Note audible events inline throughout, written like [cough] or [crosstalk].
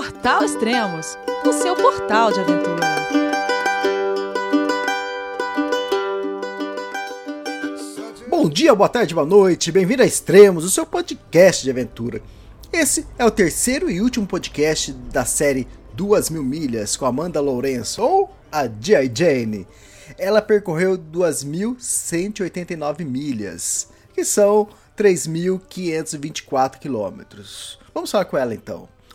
Portal Extremos, o seu portal de aventura. Bom dia, boa tarde, boa noite, bem-vindo a Extremos, o seu podcast de aventura. Esse é o terceiro e último podcast da série Duas Mil Milhas com Amanda Lourenço, ou a G.I. Jane. Ela percorreu 2.189 milhas, que são 3.524 quilômetros. Vamos falar com ela então.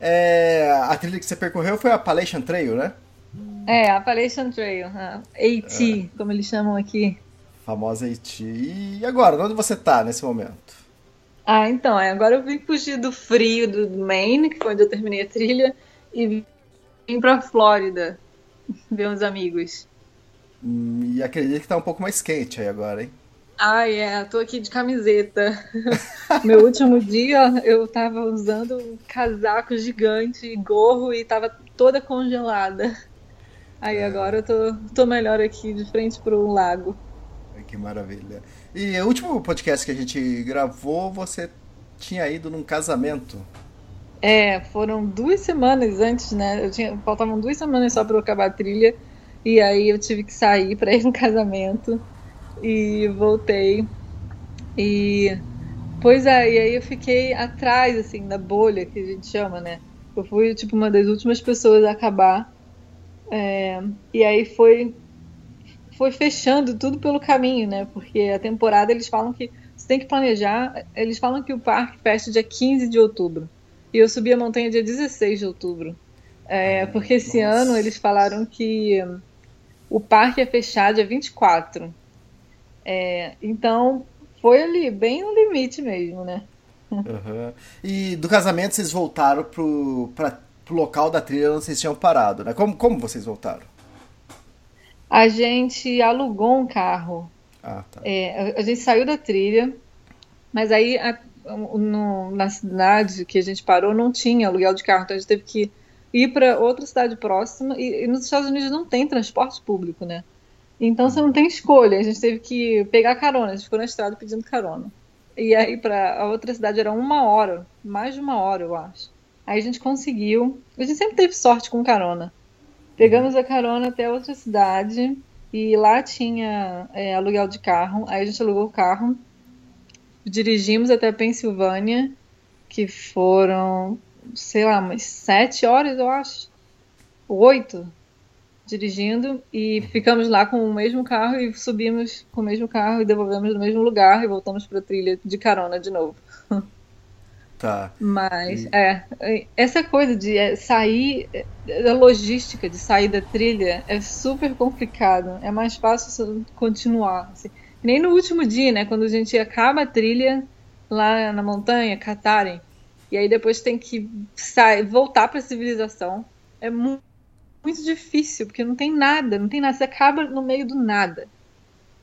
É, a trilha que você percorreu foi a Appalachian Trail, né? É, a Appalachian Trail, a AT, é. como eles chamam aqui. Famosa AT. E agora, onde você tá nesse momento? Ah, então, é, agora eu vim fugir do frio do Maine, que foi onde eu terminei a trilha, e vim pra Flórida [laughs] ver uns amigos. Hum, e acredito que tá um pouco mais quente aí agora, hein? Ah, é, tô aqui de camiseta. [laughs] Meu último dia eu tava usando um casaco gigante, gorro e tava toda congelada. Aí é. agora eu tô, tô melhor aqui, de frente pro lago. Que maravilha. E o último podcast que a gente gravou, você tinha ido num casamento. É, foram duas semanas antes, né? Eu tinha, faltavam duas semanas só para eu acabar a trilha. E aí eu tive que sair para ir no [laughs] casamento e voltei. E pois é, e aí eu fiquei atrás assim da bolha que a gente chama, né? Eu fui tipo uma das últimas pessoas a acabar. É, e aí foi foi fechando tudo pelo caminho, né? Porque a temporada eles falam que você tem que planejar. Eles falam que o parque fecha dia 15 de outubro. E eu subi a montanha dia 16 de outubro. É, porque esse Nossa. ano eles falaram que o parque é fechado dia 24. É, então, foi ali, bem no limite mesmo, né? Uhum. E do casamento vocês voltaram pro, pra, pro local da trilha onde vocês tinham parado, né? Como, como vocês voltaram? A gente alugou um carro. Ah, tá. É, a, a, gente saiu da trilha, mas aí a, no, na cidade que a gente parou não tinha aluguel de carro, então a gente teve que ir para outra cidade próxima. E, e nos Estados Unidos não tem transporte público, né? Então você não tem escolha. A gente teve que pegar carona. A gente ficou na estrada pedindo carona. E aí para a outra cidade era uma hora, mais de uma hora, eu acho. Aí a gente conseguiu. A gente sempre teve sorte com carona. Pegamos a carona até outra cidade e lá tinha é, aluguel de carro. Aí a gente alugou o carro, dirigimos até a Pensilvânia, que foram, sei lá, umas sete horas, eu acho. Oito, dirigindo e ficamos lá com o mesmo carro e subimos com o mesmo carro e devolvemos no mesmo lugar e voltamos para a trilha de carona de novo. [laughs] Tá. Mas, e... é, essa coisa de é, sair, a logística de sair da trilha é super complicado. É mais fácil continuar. Assim. Nem no último dia, né? Quando a gente acaba a trilha lá na montanha, Catarem, e aí depois tem que sair, voltar para a civilização. É muito muito difícil, porque não tem nada, não tem nada, você acaba no meio do nada.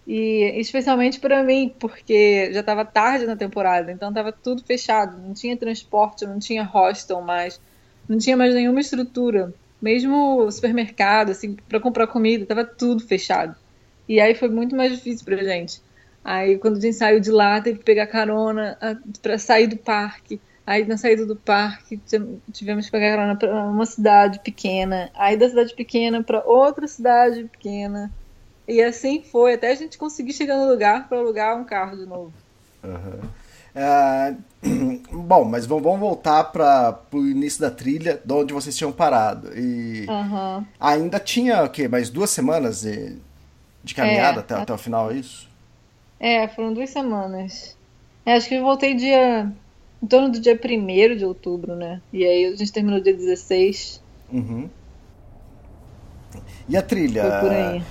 E especialmente para mim, porque já estava tarde na temporada, então estava tudo fechado, não tinha transporte, não tinha hostel mais, não tinha mais nenhuma estrutura, mesmo supermercado, assim, para comprar comida, estava tudo fechado. E aí foi muito mais difícil pra gente. Aí quando a gente saiu de lá, teve que pegar carona ah, para sair do parque. Aí na saída do parque tivemos que pegar carona para uma cidade pequena, aí da cidade pequena para outra cidade pequena. E assim foi, até a gente conseguir chegar no lugar para alugar um carro de novo. Uhum. É, [clears throat] bom, mas vamos voltar para o início da trilha, de onde vocês tinham parado. E uhum. ainda tinha o quê? Mais duas semanas de, de caminhada é, até, a... até o final, é isso? É, foram duas semanas. É, acho que eu voltei dia em torno do dia 1 de outubro, né? E aí a gente terminou dia 16. Uhum. E a trilha? Foi por aí.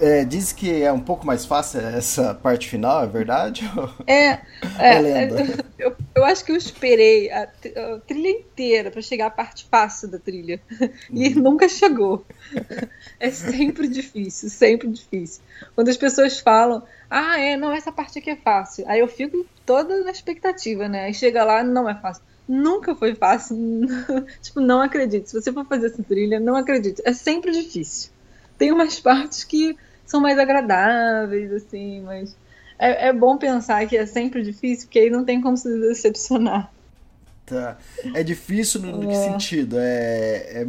É, diz que é um pouco mais fácil essa parte final, é verdade? É, [laughs] É é, lenda. [laughs] eu, eu acho que eu esperei a, a trilha inteira pra chegar à parte fácil da trilha [laughs] e nunca chegou. É sempre difícil, sempre difícil. Quando as pessoas falam, ah, é, não, essa parte aqui é fácil, aí eu fico toda na expectativa, né? Aí chega lá, não é fácil. Nunca foi fácil. tipo, não acredito. Se você for fazer essa trilha, não acredito. É sempre difícil. Tem umas partes que são mais agradáveis, assim, mas é, é bom pensar que é sempre difícil, porque aí não tem como se decepcionar. Tá. É difícil no, no que É. sentido? É, é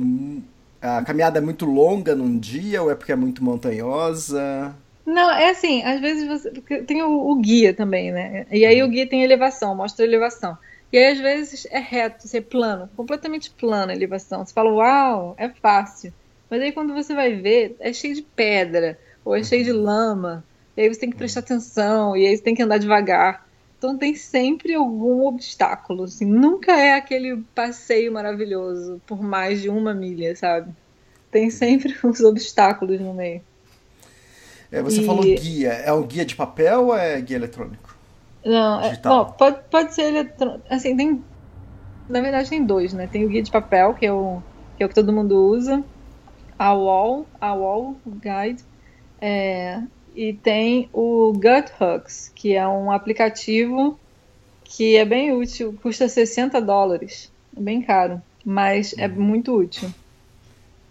a caminhada é muito longa num dia ou é porque é muito montanhosa? Não, é assim, às vezes você. Tem o, o guia também, né? E aí o guia tem elevação, mostra a elevação. E aí às vezes é reto, assim, é plano, completamente plano a elevação. Você fala, uau, é fácil. Mas aí quando você vai ver, é cheio de pedra, ou é cheio de lama. E aí você tem que prestar atenção, e aí você tem que andar devagar. Então tem sempre algum obstáculo, assim. Nunca é aquele passeio maravilhoso por mais de uma milha, sabe? Tem sempre [laughs] os obstáculos no meio. É, você E- falou guia. É um guia de papel ou é guia eletrônico? Não, é, pode, pode ser eletrônico. Assim, tem. Na verdade, tem dois, né? Tem o guia de papel, que é o que, é o que todo mundo usa, a Wall, a Wall Guide, é, e tem o Gut Hooks, que é um aplicativo que é bem útil, custa 60 dólares. É bem caro, mas é muito útil.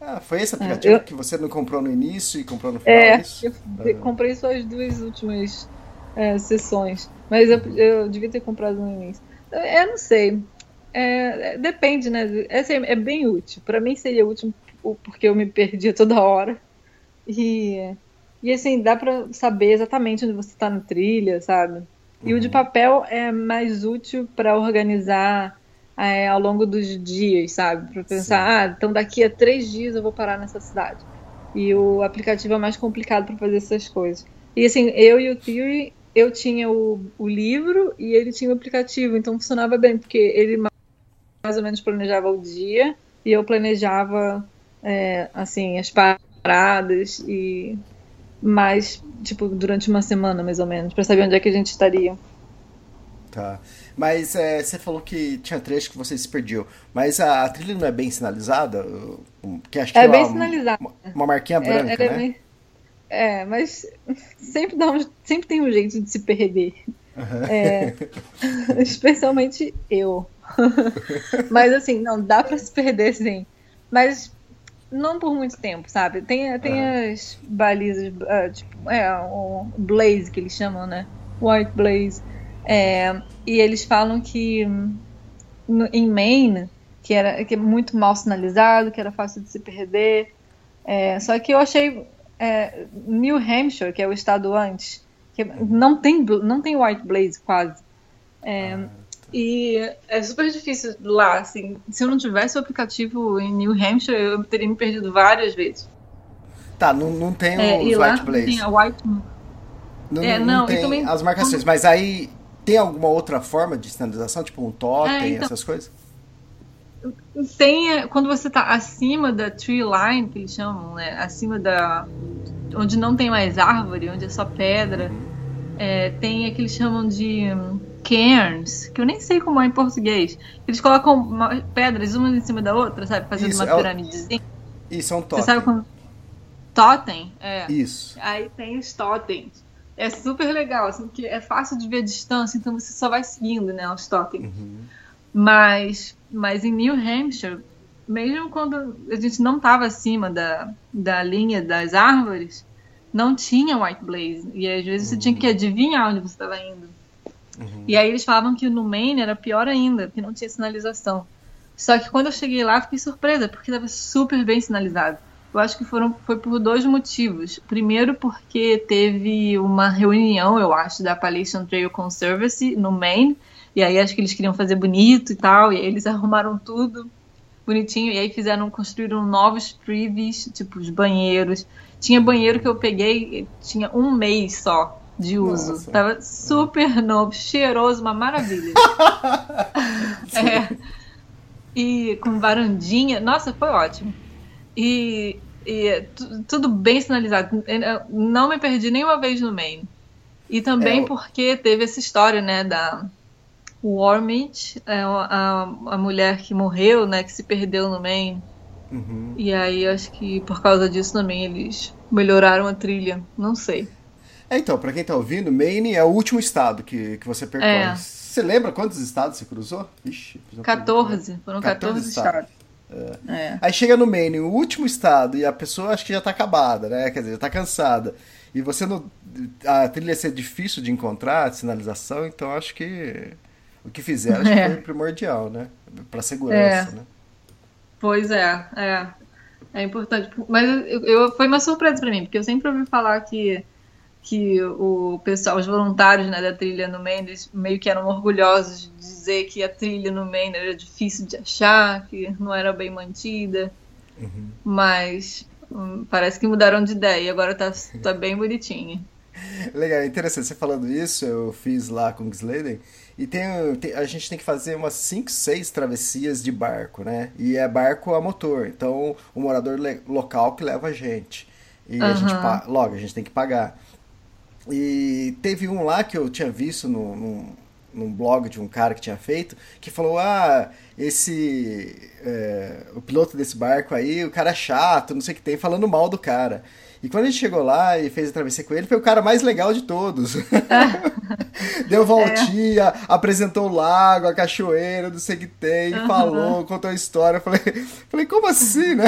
Ah, foi esse aplicativo eu- que você não comprou no início e comprou no final? É, isso? eu comprei só as duas últimas é, sessões, mas eu, eu devia ter comprado no início. Eu não sei, É, é, depende, né? É, é bem útil. Para mim seria útil porque eu me perdia [laughs] toda hora e e assim dá para saber exatamente onde você está na trilha, sabe? E o de papel é mais útil para organizar é, ao longo dos dias, sabe? Para pensar, ah, então daqui a três dias eu vou parar nessa cidade. E o aplicativo é mais complicado para fazer essas coisas. E assim, eu e o Theory, eu tinha o, o livro e ele tinha o aplicativo, então funcionava bem, porque ele ma- mais ou menos planejava o dia e eu planejava, é, assim, as paradas e mais, tipo, durante uma semana, mais ou menos, para saber onde é que a gente estaria. Tá. Mas é, você falou que tinha trecho que você se perdeu. Mas a, a trilha não é bem sinalizada? Que acho que É tem bem uma, sinalizada. Uma, uma marquinha branca, É, ela é né? bem- é, mas sempre, dá um, sempre tem um jeito de se perder. É, [laughs] especialmente eu. mas assim, não, dá pra se perder sim. Mas não por muito tempo, sabe? Tem, tem as balizas, ah, tipo, é, o Blaze que eles chamam, né? White Blaze. É, e eles falam que hum, no- em Maine, que, era, que é muito mal sinalizado, que era fácil de se perder. É, só que eu achei é, New Hampshire, que é o estado antes, que não tem, não tem White Blaze quase. É, e é super difícil lá, assim. Se eu não tivesse o aplicativo em New Hampshire, eu teria me perdido várias vezes. Tá, não, não tem É, os White Blaze. tem a White Não, É, não não, tem também- as marcações. Mas aí tem alguma outra forma de sinalização? Tipo um totem, É, então. essas coisas? Tem, é, quando você tá acima da tree line, que eles chamam, né? Acima da. onde não tem mais árvore, onde é só pedra, é, tem o que eles chamam de hum, cairns, que eu nem sei como é em português. Eles colocam uma- pedras umas em cima da outra, sabe? Fazendo Isso, uma é o- piramidezinha. Isso é um Você totem. sabe como. Totem? É. Isso. Aí tem os totens. É super legal, assim, porque é fácil de ver a distância, então você só vai seguindo, né, os totens. Mas, mas em New Hampshire, mesmo quando a gente não estava acima da, da linha das árvores, não tinha White Blaze. E às vezes você tinha que adivinhar onde você estava indo. E aí eles falavam que no Maine era pior ainda, porque não tinha sinalização. Só que quando eu cheguei lá, fiquei surpresa, porque estava super bem sinalizado. Eu acho que foram, foi por dois motivos. Primeiro, porque teve uma reunião, eu acho, da Appalachian Trail Conservancy no Maine. E aí acho que eles queriam fazer bonito e tal. E aí eles [laughs] arrumaram tudo bonitinho. E aí fizeram, construíram novos privies, tipo os banheiros. Tinha banheiro que eu peguei, tinha um mês só de uso. Nossa. Tava super novo, cheiroso, uma maravilha. [laughs] é. E com varandinha. Nossa, foi ótimo. E E tudo bem sinalizado. Não me perdi nenhuma vez no Maine. E também é, porque teve essa história, né, da Warmit, é, a, a mulher que morreu, né, que se perdeu no Maine. Uhum. E aí acho que por causa disso também eles melhoraram a trilha. Não sei. É, então, para quem tá ouvindo, Maine é o último estado que, que você percorre. É. Você lembra quantos estados você cruzou? Ixi, 14. Foram 14, 14 estados. estados. É. É. Aí chega no Maine, o último estado, e a pessoa acho que já tá acabada, né? Quer dizer, já tá cansada. E você não. A trilha ser difícil de encontrar, de sinalização, então acho que o que fizeram acho que foi primordial, né? Pra segurança, né? Pois é, é. É importante. Mas eu, eu, foi uma surpresa para mim, porque eu sempre ouvi falar que que o pessoal, os voluntários né, da trilha no Maine, meio que eram orgulhosos de dizer que a trilha no Maine era difícil de achar, que não era bem mantida. Uhum. Mas hum, parece que mudaram de ideia e agora tá, tá [laughs] bem bonitinha. Legal, interessante. Você falando isso, eu fiz lá com o Gisladen e tem, tem, a gente tem que fazer umas 5, 6 travessias de barco, né? E é barco a motor, então o morador local que leva a gente. E uhum. a gente, logo, a gente tem que pagar. E teve um lá que eu tinha visto no, no, num blog de um cara que tinha feito, que falou: Ah, esse. É, o piloto desse barco aí, o cara é chato, não sei o que tem, falando mal do cara. E quando a gente chegou lá e fez a travessia com ele, foi o cara mais legal de todos. [laughs] Deu voltinha, é. apresentou o lago, a cachoeira, não sei o que tem, uhum. falou, contou a história. Falei, [laughs] falei, como assim, né?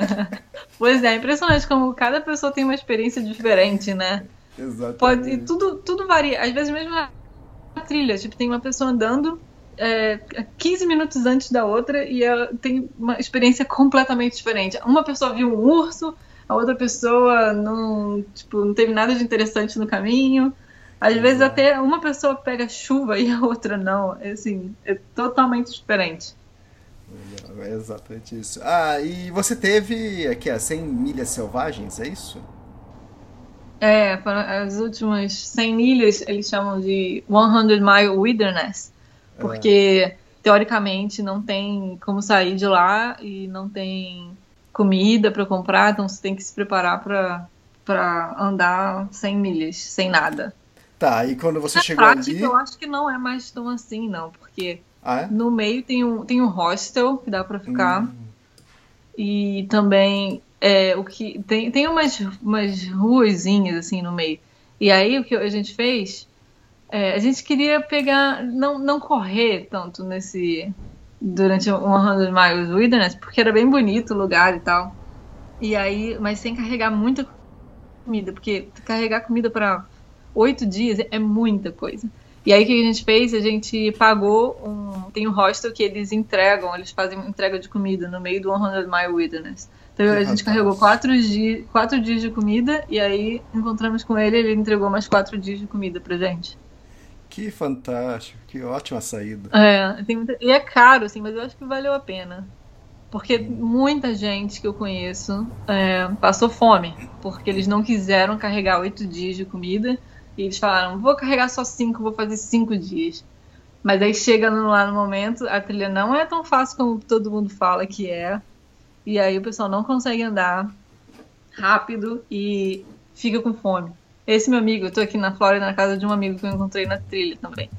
[laughs] pois é, impressionante como cada pessoa tem uma experiência diferente, né? Exatamente. Pode, tudo, tudo varia. Às vezes mesmo na trilha, tipo, tem uma pessoa andando é, 15 minutos antes da outra e ela tem uma experiência completamente diferente. Uma pessoa viu um urso, a outra pessoa não, tipo, não teve nada de interessante no caminho. Às vezes até uma pessoa pega chuva [laughs] e a outra não. É, assim, é totalmente diferente. É exatamente isso. Ah, e você teve aqui, a 100 milhas selvagens, é isso? É, as últimas 100 milhas eles chamam de 100 Mile Wilderness, porque é. teoricamente não tem como sair de lá e não tem comida para comprar, então você tem que se preparar para andar 100 milhas, sem nada. Tá, e quando você Na chegou prática, ali... eu acho que não é mais tão assim, não, porque ah, é? no meio tem um, tem um hostel que dá para ficar, hum. e também é, o que tem, tem umas, umas ruazinhas assim no meio. E aí o que a gente fez, é, a gente queria pegar, não, não correr tanto nesse durante o 100 Miles Wilderness, porque era bem bonito o lugar e tal. E aí, mas sem carregar muita comida, porque carregar comida para oito dias é muita coisa. E aí o que a gente fez? A gente pagou um. Tem um hostel que eles entregam, eles fazem entrega de comida no meio do 100 Mile Wilderness. Então a gente carregou quatro dias, quatro dias de comida e aí encontramos com ele ele entregou mais quatro dias de comida pra gente. Que fantástico, que ótima saída. É, tem muita... e é caro, assim, mas eu acho que valeu a pena. Porque hum. muita gente que eu conheço é, passou fome, porque eles não quiseram carregar oito dias de comida e eles falaram: vou carregar só cinco, vou fazer cinco dias. Mas aí chega lá no momento, a trilha não é tão fácil como todo mundo fala que é. E aí o pessoal não consegue andar rápido e fica com fome. Esse meu amigo, eu tô aqui na Flórida, na casa de um amigo que eu encontrei na trilha também.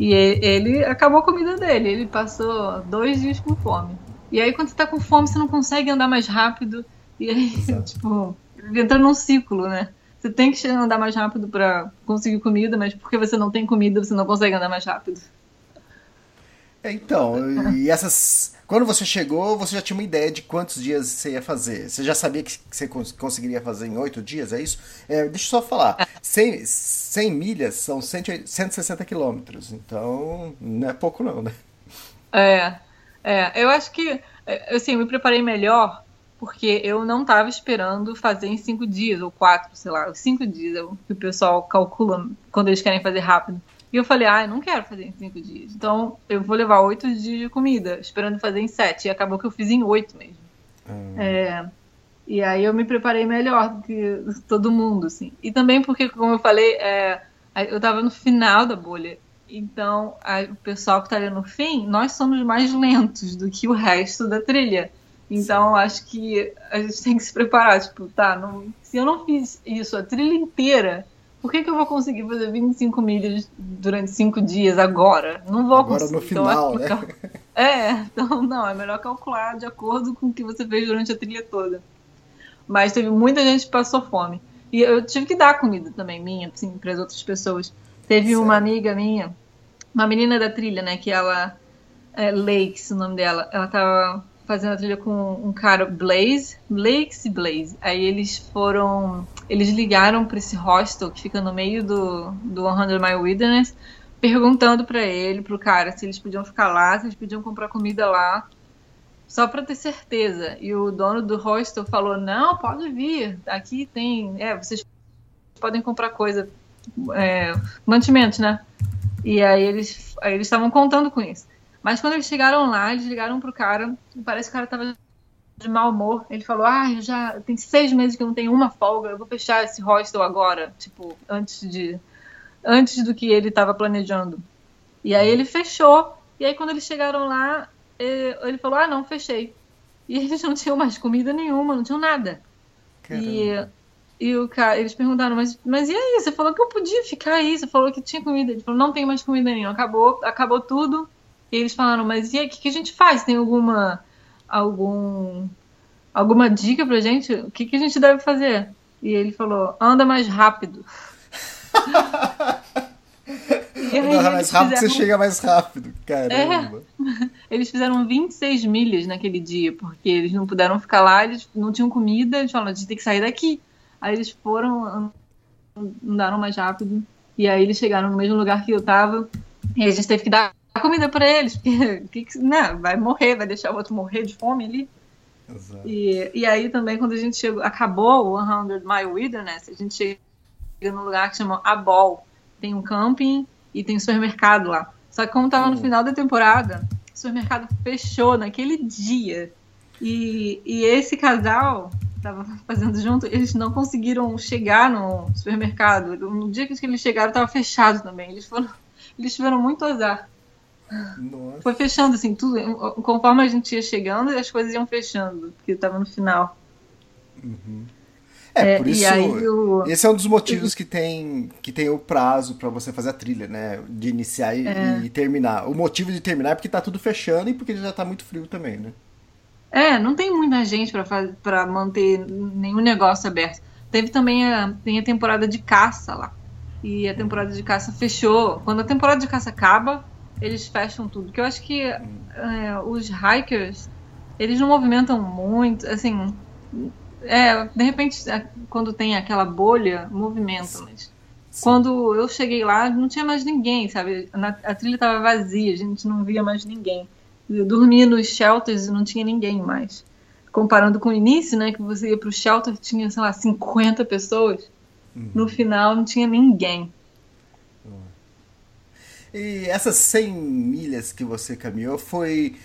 E ele acabou a comida dele, ele passou dois dias com fome. E aí quando você tá com fome, você não consegue andar mais rápido. E aí, [laughs] tipo, entra num ciclo, né? Você tem que andar mais rápido para conseguir comida, mas porque você não tem comida, você não consegue andar mais rápido. É, então, e essas quando você chegou, você já tinha uma ideia de quantos dias você ia fazer. Você já sabia que você conseguiria fazer em oito dias, é isso? É, deixa eu só falar. 100, 100 milhas são 100, 160 quilômetros. Então, não é pouco não, né? É, é. Eu acho que, é, assim, eu me preparei melhor porque eu não estava esperando fazer em cinco dias, ou quatro, sei lá, cinco dias, é o que o pessoal calcula quando eles querem fazer rápido. E eu falei, ah, eu não quero fazer em cinco dias. Então eu vou levar oito dias de comida, esperando fazer em sete. E acabou que eu fiz em oito mesmo. Hum. É, e aí eu me preparei melhor do que todo mundo, assim. E também porque, como eu falei, é, eu tava no final da bolha. Então, a, o pessoal que tá ali no fim, nós somos mais lentos do que o resto da trilha. Então, acho que a gente tem que se preparar. Tipo, tá, não, se eu não fiz isso a trilha inteira, por que, que eu vou conseguir fazer 25 milhas durante 5 dias agora? Não vou Agora conseguir. no final, então, né? É, então não, é melhor calcular de acordo com o que você fez durante a trilha toda. Mas teve muita gente que passou fome. E eu tive que dar comida também, minha, assim, para as outras pessoas. Teve uma amiga minha, uma menina da trilha, né, que ela. É Lakes, o nome dela. Ela tava fazendo a trilha com um cara, Blaze, Lakes e Blaze. Aí eles foram. Eles ligaram para esse hostel que fica no meio do, do 100 Mile Wilderness, perguntando para ele, pro cara, se eles podiam ficar lá, se eles podiam comprar comida lá só para ter certeza. E o dono do hostel falou: Não, pode vir, aqui tem. É, vocês podem comprar coisa, é, mantimentos, né? E aí eles aí eles estavam contando com isso. Mas quando eles chegaram lá, eles ligaram pro cara, e parece que o cara tava de mau humor. Ele falou: Ah, eu já tem seis meses que eu não tenho uma folga, eu vou fechar esse hostel agora, tipo, antes de. Antes do que ele estava planejando. E aí ele fechou. E aí quando eles chegaram lá, ele falou: Ah, não, fechei. E eles [laughs] não tinham mais comida nenhuma, não tinham nada. E, e o cara, eles perguntaram: mas, mas e aí? Você falou que eu podia ficar aí, você falou que tinha comida. Ele falou: Não tem mais comida nenhuma, acabou, acabou tudo. E eles falaram: Mas e aí, o que, que a gente faz? Tem alguma. algum. alguma dica pra gente? O que, que a gente deve fazer? E ele falou: Anda mais rápido. [laughs] Anda mais rápido, fizeram... você chega mais rápido. Caramba. É. [laughs] Eles fizeram 26 milhas naquele dia, porque eles não puderam ficar lá, eles não tinham comida, eles falaram, a gente tem que sair daqui. Aí eles foram, andaram mais rápido, e aí eles chegaram no mesmo lugar que eu tava, e a gente teve que dar comida para eles, [laughs] porque né, vai morrer, vai deixar o outro morrer de fome ali. E, e aí também, quando a gente chegou, acabou o 100 Mile Wilderness, a gente chega num lugar que chama Abol. Tem um camping e tem um supermercado lá. Só que como tava no final da temporada, o supermercado fechou naquele dia. E, e esse casal tava fazendo junto, eles não conseguiram chegar no supermercado. No dia que eles chegaram, tava fechado também. Eles foram, [laughs] eles tiveram muito azar. Nossa. Foi fechando assim tudo, conforme a gente ia chegando, as coisas iam fechando, porque tava no final. Uhum. É, por isso. O... Esse é um dos motivos que tem, que tem o prazo para você fazer a trilha, né? De iniciar e, é. e, terminar. O motivo de terminar é porque tá tudo fechando e porque já tá muito frio também, né? É, não tem muita gente para manter nenhum negócio aberto. Teve também a, tem a temporada de caça lá. E a temporada de caça fechou. Quando a temporada de caça acaba, eles fecham tudo. Que eu acho que é, os hikers, eles não movimentam muito, assim é, de repente, é, quando tem aquela bolha, movimenta, mas quando eu cheguei lá, não tinha mais ninguém, sabe? a trilha estava vazia, a gente não via mais ninguém. Eu dormia nos shelters e não tinha ninguém mais. Comparando com o início, né, que você ia pro shelter, tinha, sei lá, 50 pessoas. Uhum. No final, não tinha ninguém. E essas 100 milhas que você caminhou foi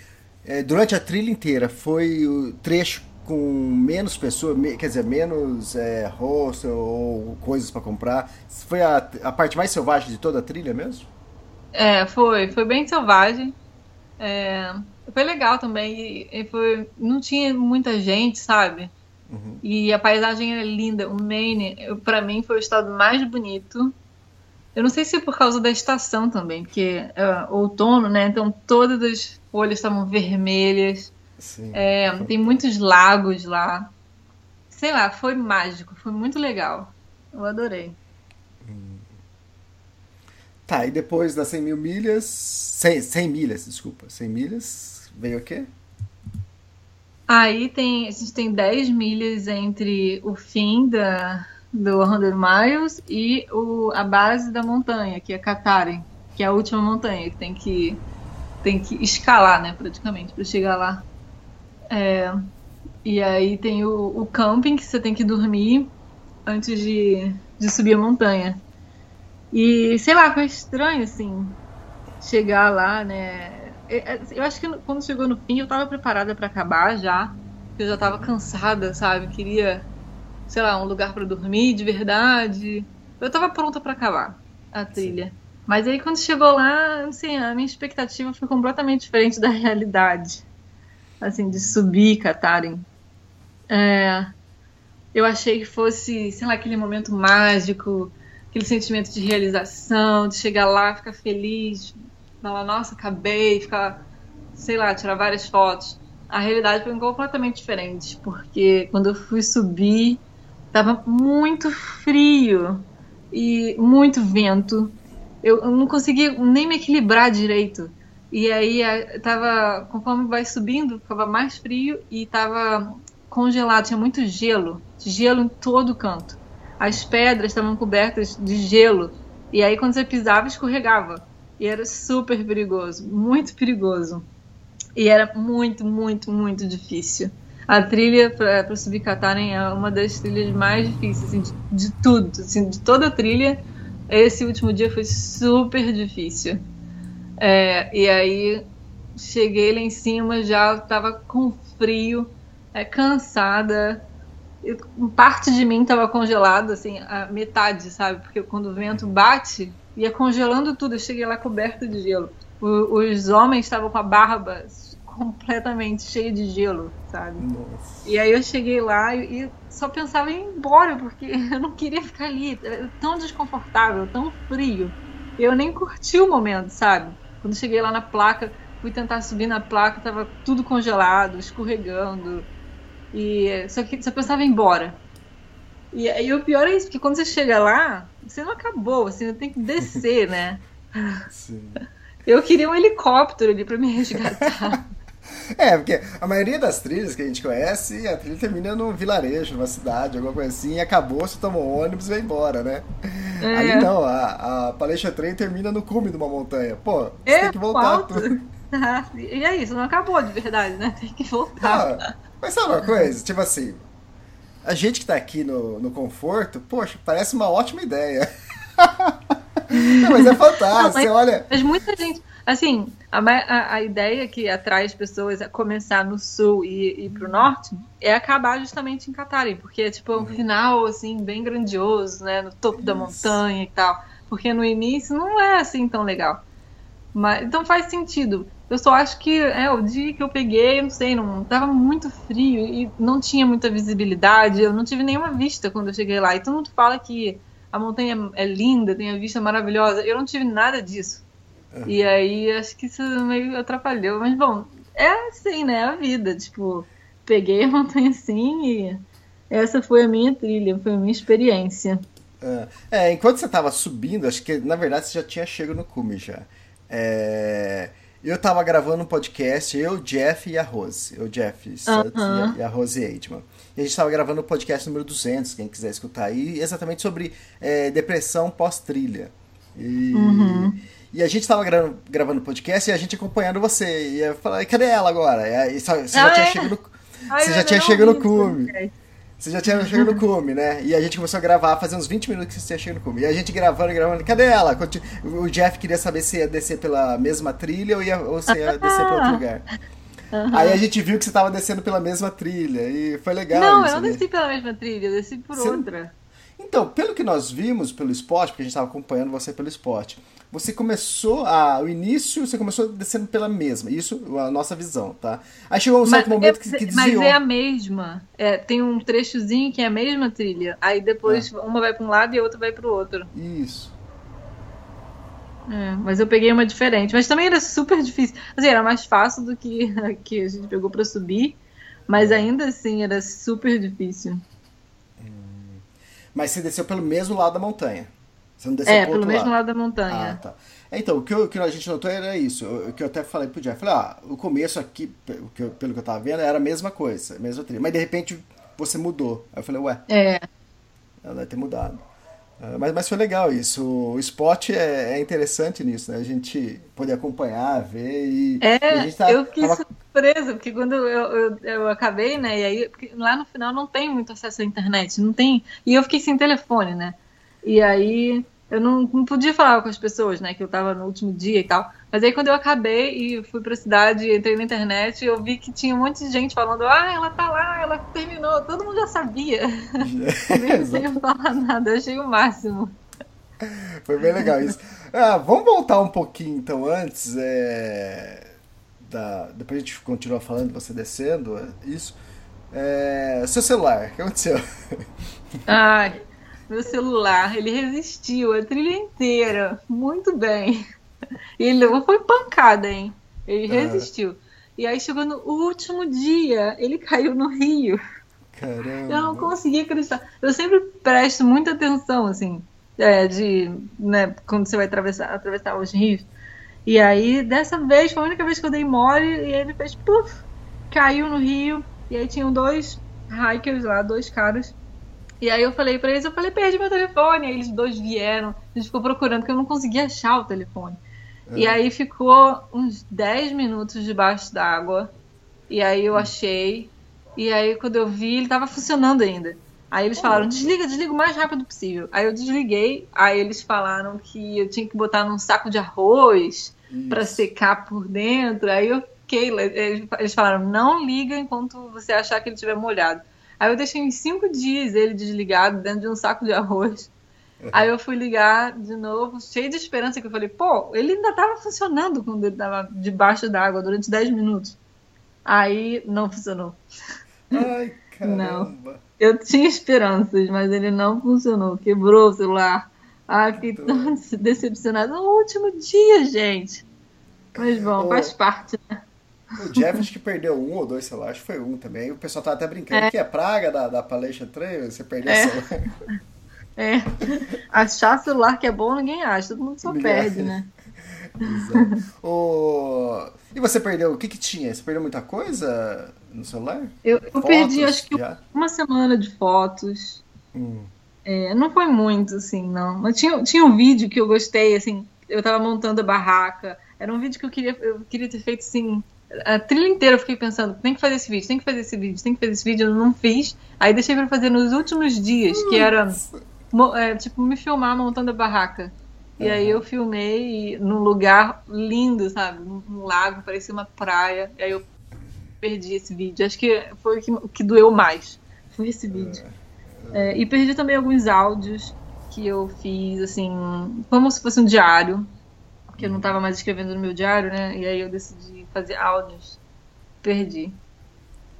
é, durante a trilha inteira? Foi o trecho com menos pessoas, quer dizer, menos é, hostel ou coisas para comprar. Foi a, a parte mais selvagem de toda a trilha mesmo? É, foi. Foi bem selvagem. É, foi legal também. E, foi, não tinha muita gente, sabe? Uhum. E a paisagem era linda. O Maine, para mim, foi o estado mais bonito. Eu não sei se é por causa da estação também, porque é outono, né? Então todas as folhas estavam vermelhas. É, tem muitos lagos lá. Sei lá, foi mágico, foi muito legal. Eu adorei. Hum. Tá, e depois das 100 mil milhas. 100, 100 milhas, desculpa. 100 milhas, veio o quê? Aí tem, a gente tem 10 milhas entre o fim da, do 100 Miles e o, a base da montanha, que é Kataren, que é a última montanha que tem que, tem que escalar, né, praticamente, para chegar lá. É, e aí tem o, o, camping que você tem que dormir antes de, de subir a montanha. E sei lá, foi estranho assim chegar lá, né? É, é, eu acho que quando chegou no fim eu tava preparada para acabar já. Eu já tava cansada, sabe? Queria, sei lá, um lugar para dormir de verdade. Eu tava pronta para acabar a trilha. Sim. Mas aí quando chegou lá, assim, a minha expectativa foi completamente diferente [laughs] da realidade. assim, de subir Katarin. É, eu achei que fosse, sei lá, aquele momento mágico, aquele sentimento de realização, de chegar lá, ficar feliz, falar, nossa, acabei, ficar, sei lá, tirar várias fotos. A realidade foi completamente diferente, porque quando eu fui subir, tava muito frio e muito vento. Eu, eu não conseguia nem me equilibrar direito. E aí tava, conforme vai subindo, ficava mais frio e tava congelado, tinha muito gelo, gelo em todo canto. As pedras estavam cobertas de gelo. E aí quando você pisava, escorregava. E era super perigoso, muito perigoso. E era muito, muito, muito difícil. A trilha para subir Katarin é uma das trilhas mais difíceis, assim, de, de, tudo, assim, de toda a trilha. Esse último dia foi super difícil. É, e aí cheguei lá em cima, já estava com frio, é, cansada. parte de mim estava congelada, assim, a metade, sabe? Porque quando o vento bate, ia congelando tudo. Eu cheguei lá coberta de gelo. O, os homens estavam com a barba completamente cheia de gelo, sabe? Nossa. E aí eu cheguei lá e, só pensava em ir embora, porque [laughs] eu não queria ficar ali. Tão desconfortável, tão frio. Eu nem curti o momento, sabe? Quando cheguei lá na placa, fui tentar subir na placa, tava tudo congelado, escorregando. E só, que, só pensava em ir embora. E, e o pior é isso, porque quando você chega lá, você não acabou, você tem que descer, né? [laughs] Sim. Eu queria um helicóptero ali para me [laughs] resgatar. É, porque a maioria das trilhas que a gente conhece, a trilha termina num vilarejo, numa cidade, alguma coisa assim, e acabou, você toma um ônibus e vai embora, né? É. Ali não, a, a Palestra Train termina no cume de uma montanha. Pô, você é, tem que voltar tudo. [laughs] e é isso, não acabou de verdade, né? Tem que voltar. Ah, mas sabe uma coisa? Tipo assim, a gente que tá aqui no, no conforto, poxa, parece uma ótima ideia. [laughs] não, mas é [laughs] fantástico, não, mas, olha. Mas muita gente Assim, a, a, a, ideia que atrai as pessoas a começar no sul e ir pro norte é acabar justamente em Catarina, porque é tipo um uhum. final, assim, bem grandioso, né? No topo Isso. da montanha e tal. Porque no início não é assim tão legal. Mas, então faz sentido. Eu só acho que é o dia que eu peguei, não sei, não tava muito frio e não tinha muita visibilidade. Eu não tive nenhuma vista quando eu cheguei lá. E todo mundo fala que a montanha é linda, tem a vista maravilhosa. Eu não tive nada disso. E aí acho que isso meio atrapalhou. Mas bom, é assim, né? A vida. Tipo, peguei a montanha assim e essa foi a minha trilha, foi a minha experiência. É, é enquanto você estava subindo, acho que na verdade você já tinha chegado no cume já. É, eu estava gravando um podcast, eu, Jeff e a Rose. Eu, Jeff uh -huh. e a Rose Eidman. E a gente estava gravando o podcast número 200, quem quiser escutar aí, exatamente sobre é, depressão pós-trilha. E, uhum. E a gente tava gravando, gravando podcast e a gente acompanhando você. E eu falei, cadê ela agora? E você já ah, tinha é? chegado no, Ai, você já tinha chegado no cume. Você já tinha chegado no cume, né? E a gente começou a gravar, fazer uns 20 minutos que você tinha chegado no cume. E a gente gravando, gravando, cadê ela? O Jeff queria saber se ia descer pela mesma trilha ou, ia, ou se ia descer para outro lugar. Uhum. Aí a gente viu que você estava descendo pela mesma trilha e foi legal. Não, isso, eu não desci pela mesma trilha, eu desci por você... outra. Então, pelo que nós vimos pelo esporte, porque a gente estava acompanhando você pelo esporte, você começou a, o início, você começou descendo pela mesma. Isso a nossa visão, tá? Aí chegou um certo mas, momento que, que desviou. Mas é a mesma. É, tem um trechozinho que é a mesma trilha. Aí depois é. uma vai para um lado e a outra vai para o outro. Isso. É, mas eu peguei uma diferente. Mas também era super difícil. Assim, era mais fácil do que a [laughs] que a gente pegou para subir. Mas é. ainda assim era super difícil. Mas você desceu pelo mesmo lado da montanha. Você não desceu É, pelo mesmo lado. da montanha. Ah, tá. Então, o que, eu, o que a gente notou era isso. O que eu até falei pro Jeff, falei, ah, o começo aqui, pelo que, eu, tava vendo, era a mesma coisa, a mesma trilha. Mas de repente você mudou. Aí eu falei, ué. É. Ela deve ter mudado. Uh, mas, mas foi legal isso. O esporte é, é, interessante nisso, né? A gente poder acompanhar, ver e. É, e a gente tá, eu fiquei tava... surpresa, porque quando eu, eu, eu, acabei, né? E aí, lá no final não tem muito acesso à internet, não tem. E eu fiquei sem telefone, né? E aí eu não, não, podia falar com as pessoas, né? Que eu tava no último dia e tal. Mas aí quando eu acabei e fui pra cidade, entrei na internet, eu vi que tinha um monte de gente falando, ah, ela tá lá, ela terminou, todo mundo já sabia. [laughs] Nem sem falar nada, eu achei o máximo. Foi bem legal isso. Ah, vamos voltar um pouquinho então antes. É... da. Depois a gente continua falando, você descendo, é isso. É, seu celular, o que aconteceu? [laughs] Ai, meu celular, ele resistiu a trilha inteira. Muito bem. E ele levou, foi pancada, hein? Ele Ah. resistiu. E aí chegou no último dia, ele caiu no rio. Caramba. Eu não consegui acreditar. Eu sempre presto muita atenção, assim, é, de, né, quando você vai atravessar, atravessar os rios. E aí, dessa vez, foi a única vez que eu dei mole e ele fez puf, caiu no rio. E aí tinham dois hikers lá, dois caras. E aí eu falei pra eles, eu falei, perdi meu telefone. Aí eles dois vieram, a gente ficou procurando, porque eu não conseguia achar o telefone. E aí ficou uns 10 minutos debaixo d'água. E aí eu achei. E aí quando eu vi, ele tava funcionando ainda. Aí eles falaram, desliga, desliga o mais rápido possível. Aí eu desliguei, aí eles falaram que eu tinha que botar num saco de arroz pra secar por dentro. Aí eu fiquei, eles falaram, não liga enquanto você achar que ele estiver molhado. Aí eu deixei uns cinco dias ele desligado dentro de um saco de arroz. [laughs] Aí eu fui ligar de novo, cheio de esperança, que eu falei, pô, ele ainda tava funcionando quando ele tava debaixo d'água durante 10 minutos. Aí não funcionou. Ai, caramba. Eu tinha esperanças, mas ele não funcionou. Quebrou o celular. Ai, fiquei tão [laughs] decepcionada no último dia, gente. Mas bom, Ô. faz parte, né? O Jeff que perdeu um ou dois celulares, foi um também. O pessoal tava até brincando que é praga da, da palestra treino, você perdeu É. o celular. [laughs] É. Achar celular que é bom, ninguém acha. Todo mundo só Ninguém perde, acha. né? [laughs] Exato. O... E você perdeu, o que que tinha? Você perdeu muita coisa no celular? Eu, eu Fotos, perdi, acho que já? uma semana de fotos. Hum. É, não foi muito, assim, não. Mas tinha, tinha um vídeo que eu gostei, assim, eu tava montando a barraca. Era um vídeo que eu queria, eu queria ter feito, assim, a trilha inteira eu fiquei pensando, tem que fazer esse vídeo, tem que fazer esse vídeo, tem que fazer esse vídeo, eu não fiz. Aí deixei pra fazer nos últimos dias, que era, é, tipo, me filmar montando a barraca. E aí eu filmei num lugar lindo, sabe? Num lago, parecia uma praia. E aí eu perdi esse vídeo. Acho que foi o que, o que doeu mais. Foi esse vídeo. É, e perdi também alguns áudios que eu fiz, assim, como se fosse um diário. Porque eu não estava mais escrevendo no meu diário, né? E aí eu decidi fazer áudios. Perdi.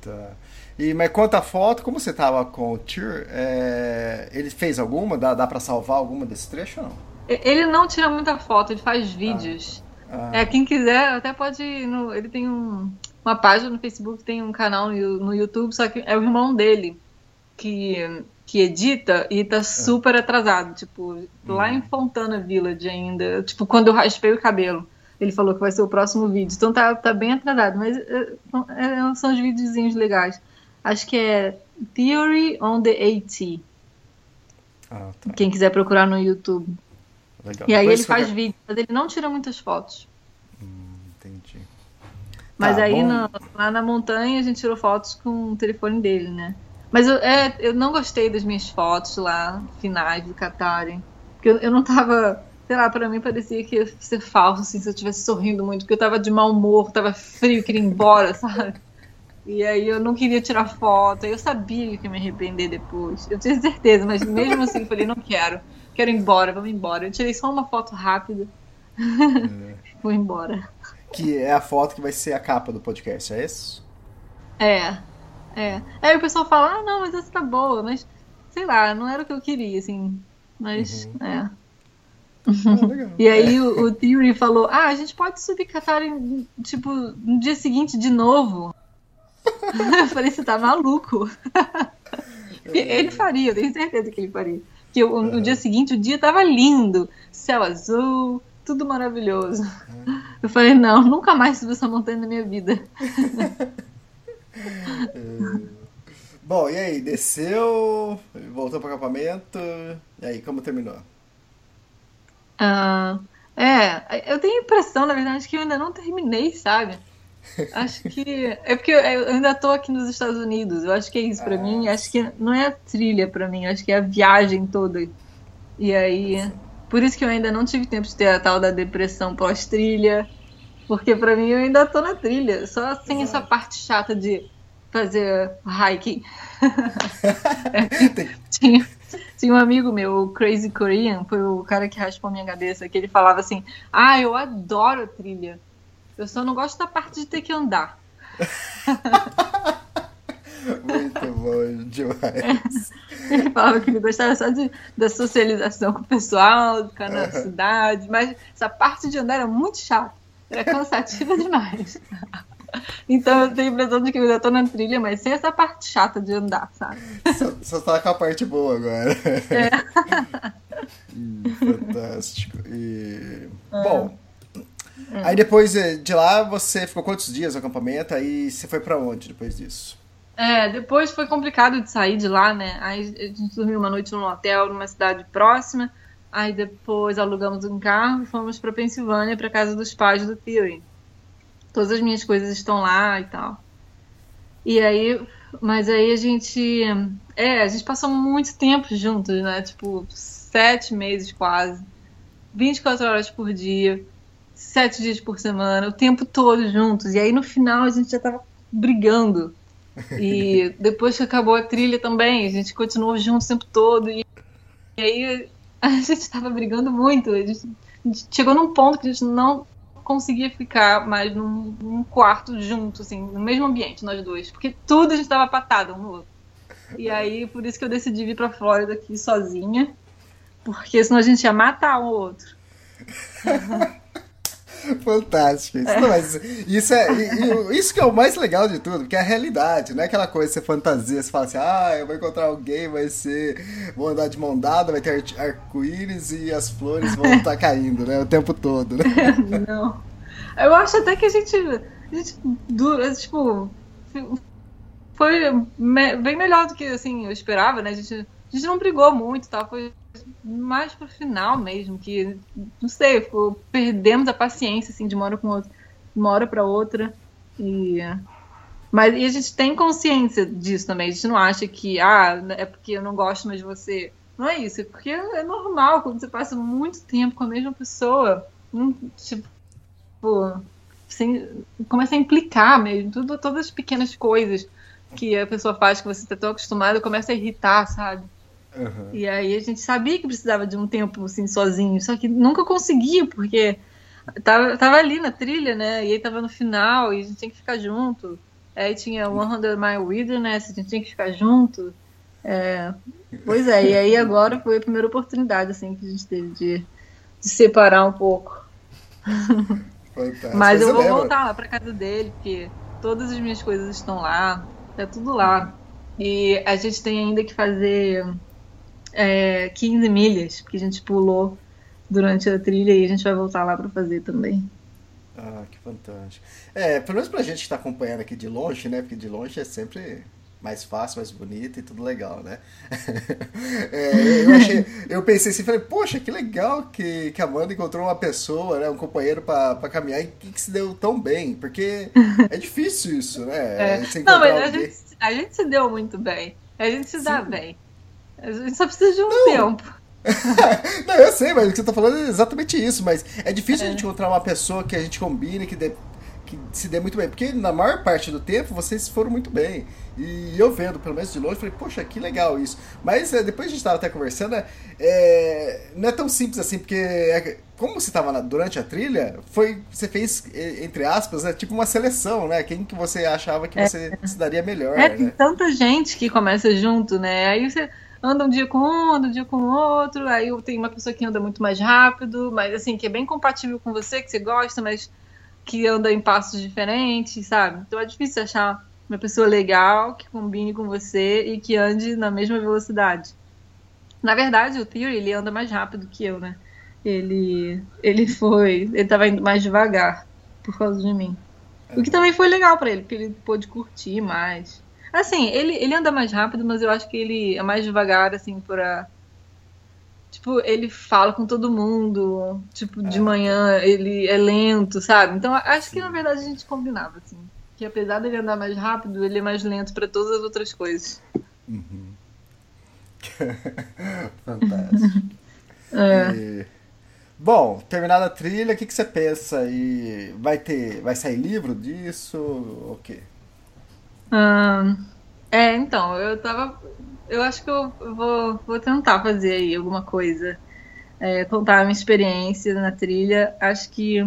Tá. E, mas quanto à foto, como você tava com o Tyr, é, ele fez alguma? Dá, dá pra salvar alguma desse trecho ou não? Ele não tira muita foto, ele faz vídeos. Ah, É, quem quiser até pode. no- ele tem um- uma página no Facebook, tem um canal no, YouTube, só que é o irmão dele que, que edita e tá super atrasado. Tipo, lá em Fontana Village ainda. Tipo, quando eu raspei o cabelo. Ele falou que vai ser o próximo vídeo. Então tá, tá bem atrasado, mas é, são- é, são os videozinhos legais. Acho que é Theory on the AT. ah, tá. Quem quiser procurar no YouTube. Legal. E aí Depois ele faz vídeo, mas ele não tira muitas fotos. Mas Tá aí na- lá na montanha a gente tirou fotos com o telefone dele, né? Mas eu, é, eu não gostei das minhas fotos lá, finais do Qatar. Porque eu, eu não tava. Sei lá, pra mim parecia que ia ser falso, assim, se eu estivesse sorrindo muito, porque eu tava de mau humor, tava frio, queria ir embora, [laughs] sabe? E aí eu não queria tirar foto, eu sabia que ia me arrepender depois. Eu tinha certeza, mas mesmo assim eu falei, não quero, quero ir embora, vamos embora. Eu tirei só uma foto rápida. [laughs] Vou embora. Que é a foto que vai ser a capa do podcast, é isso? É, é. Aí o pessoal fala, ah, não, mas essa tá boa, mas sei lá, não era o que eu queria, assim. Mas, é. Ah. [laughs] E aí o, o Theory falou, ah, a gente pode subir Qatar em, tipo, no dia seguinte de novo. [laughs] eu falei, você tá maluco. E [laughs] ele faria, eu tenho certeza que ele faria. Que o- no dia seguinte o dia tava lindo, céu azul, tudo maravilhoso. Eu falei, não, nunca mais subi essa montanha na minha vida. Bom, e aí, desceu, voltou pro acampamento, e aí, como terminou? Ah, é, eu tenho a impressão, na verdade, que eu ainda não terminei, sabe? Acho que. É porque eu ainda tô aqui nos Estados Unidos. Eu acho que é isso pra mim. Acho que não é a trilha pra mim, acho que é a viagem toda. E aí. Por isso que eu ainda não tive tempo de ter a tal da depressão pós-trilha. Porque pra mim eu ainda tô na trilha. Só sem essa parte chata de fazer hiking. [laughs] tinha, tinha um amigo meu, o Crazy Korean, foi o cara que raspou minha cabeça, que ele falava assim: Ah, eu adoro trilha. Eu só não gosto da parte de ter que andar. [laughs] Muito bom demais. [laughs] Ele falava que ele gostava só de, da socialização com o pessoal, de ficar na cidade, mas essa parte de andar era muito chata, era cansativa [laughs] demais. Então eu tenho a impressão de que eu ainda tô na trilha, mas sem essa parte chata de andar, sabe? Só, só tá com a parte boa agora. É. [laughs] Hum, fantástico. E... Bom, aí depois de lá você ficou quantos dias no acampamento? Aí você foi pra onde depois disso? É, depois foi complicado de sair de lá, né? Aí a gente dormiu uma noite num hotel numa cidade próxima. Aí depois alugamos um carro e fomos para Pensilvânia, para casa dos pais do Theory. Todas as minhas coisas estão lá e tal. E aí, mas aí a gente, é, a gente passou muito tempo juntos, né? Tipo, sete meses quase, 24 horas por dia, sete dias por semana, o tempo todo juntos. E aí no final a gente já tava brigando e depois que acabou a trilha também, a gente continuou junto o tempo todo. E, e aí [laughs] a gente estava brigando muito. A gente, a gente, chegou num ponto que a gente não conseguia ficar mais num, num, quarto junto, assim, no mesmo ambiente, nós dois. Porque tudo a gente estava patado um no outro. E aí, por isso que eu decidi vir pra Flórida aqui sozinha. Porque senão a gente ia matar um outro. [laughs] Fantástico. Isso, não, mas isso, é, isso que é o mais legal de tudo, porque é a realidade, não é aquela coisa que você fantasia, você fala assim, ah, eu vou encontrar alguém, vai ser. Vou andar de mão dada, vai ter arco-íris e as flores vão estar caindo, né? O tempo todo, né? [laughs] Não. Eu acho até que a gente. A gente dura, tipo. Foi bem melhor do que assim, eu esperava, né? A gente, a gente não brigou muito, tá? Foi mais pro final mesmo, que, não sei, ficou, perdemos a paciência, assim, de uma hora, com outra, uma hora pra outra. E, mas e a gente tem consciência disso também. A gente não acha que, ah, é porque eu não gosto mais de você. Não é isso, é porque é normal quando você passa muito tempo com a mesma pessoa. Hum, tipo, começa a implicar mesmo, tudo, todas as pequenas coisas que a pessoa faz que você está tão acostumado começa a irritar, sabe? Uhum. E aí a gente sabia que precisava de um tempo assim sozinho, só que nunca conseguia, porque tava, tava ali na trilha, né? E aí tava no final e a gente tinha que ficar junto. Aí tinha 100 Mile Wilderness, a gente tinha que ficar junto. É, pois é, e aí agora foi a primeira oportunidade assim que a gente teve de, de separar um pouco. Mas eu vou voltar lá pra casa dele, porque todas as minhas coisas estão lá, tá tudo lá. E a gente tem ainda que fazer é, 15 milhas, porque a gente pulou durante a trilha e a gente vai voltar lá para fazer também. Ah, que fantástico. É, pelo menos pra gente que tá acompanhando aqui de longe, né? Porque de longe é sempre mais fácil, mais bonito e tudo legal, né? [laughs] é, eu, achei, eu pensei assim, falei, poxa, que legal que, que a Amanda encontrou uma pessoa, né, um companheiro para caminhar e que, que, se deu tão bem, porque é difícil isso, né? [laughs] É. Não, mas a gente, a gente se deu muito bem, a gente se Sim. dá bem. A gente só precisa de um não. tempo. [laughs] não, eu sei, mas o que você tá falando é exatamente isso. Mas é difícil é. a gente encontrar uma pessoa que a gente combine, que, dê, que se dê muito bem. Porque na maior parte do tempo vocês foram muito bem. E eu vendo, pelo menos de longe, falei, poxa, que legal isso. Mas é, depois a gente tava até conversando, é, não é tão simples assim, porque é, como você tava na, durante a trilha, foi você fez, entre aspas, né, tipo uma seleção, né? Quem que você achava que você se daria melhor. É, né? tem tanta gente que começa junto, né? Aí você anda um dia com um, anda um dia com o outro, aí tem uma pessoa que anda muito mais rápido, mas assim, que é bem compatível com você, que você gosta, mas que anda em passos diferentes, sabe? Então é difícil achar uma pessoa legal que combine com você e que ande na mesma velocidade. Na verdade, o Theory, ele anda mais rápido que eu, né? Ele, ele foi, ele tava indo mais devagar por causa de mim. O que também foi legal para ele, porque ele pôde curtir mais. Assim, ele, ele anda mais rápido, mas eu acho que ele é mais devagar, assim, pra. Tipo, ele fala com todo mundo. Tipo, é. de manhã ele é lento, sabe? Então acho Sim. que na verdade a gente combinava, assim. Que apesar dele andar mais rápido, ele é mais lento para todas as outras coisas. Uhum. [laughs] Fantástico. [laughs] é. E... Bom, terminada a trilha, o que, que você pensa? E vai ter. Vai sair livro disso? O quê? É, então, eu tava. Eu acho que eu vou, vou tentar fazer aí alguma coisa. É, contar a minha experiência na trilha. Acho que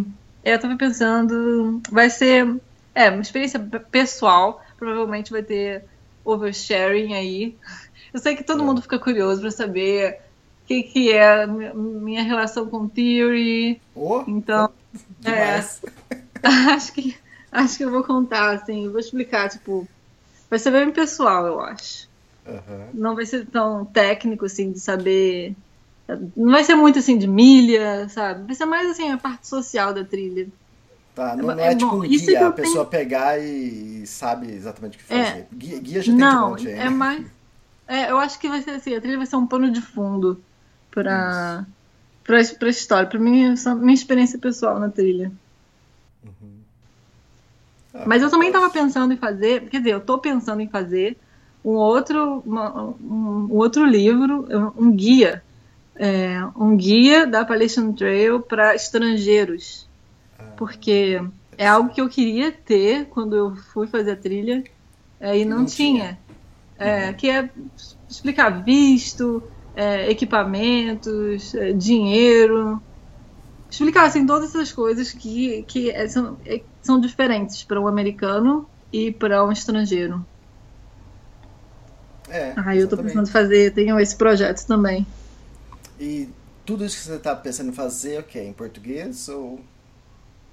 Eu tava pensando, vai ser é, uma experiência pessoal, provavelmente vai ter oversharing aí. Eu sei que todo mundo fica curioso para saber o que, que é a minha relação com Theory. Oh, então, [laughs] é, [laughs] acho que acho que eu vou contar, assim, vou explicar, tipo, vai ser bem pessoal, eu acho. Uhum. Não vai ser tão técnico, assim, de saber. Não vai ser muito assim de milha, sabe? Vai ser mais assim a parte social da trilha. Tá, não, não é, é, tipo um guia, a pessoa tenho... pegar e sabe exatamente o que fazer. É, guia, guia já não, tem de monte aí. É mais. É, eu acho que vai ser assim, a trilha vai ser um pano de fundo para para a história, para minha minha experiência pessoal na trilha. Uhum. Ah, Mas eu também estava pensando em fazer, quer dizer, eu estou pensando em fazer um outro uma, um, um, outro livro, um guia, é, um guia da Appalachian Trail para estrangeiros porque é algo que eu queria ter quando eu fui fazer a trilha é, e não, não tinha. tinha. É, que é explicar visto, é, equipamentos, é, dinheiro, explicar assim todas essas coisas que, que é, são, são diferentes para um americano e para um estrangeiro. É, ah, eu estou pensando em fazer, tenho esse projeto também. E tudo isso que você está pensando em fazer, o okay, Em português ou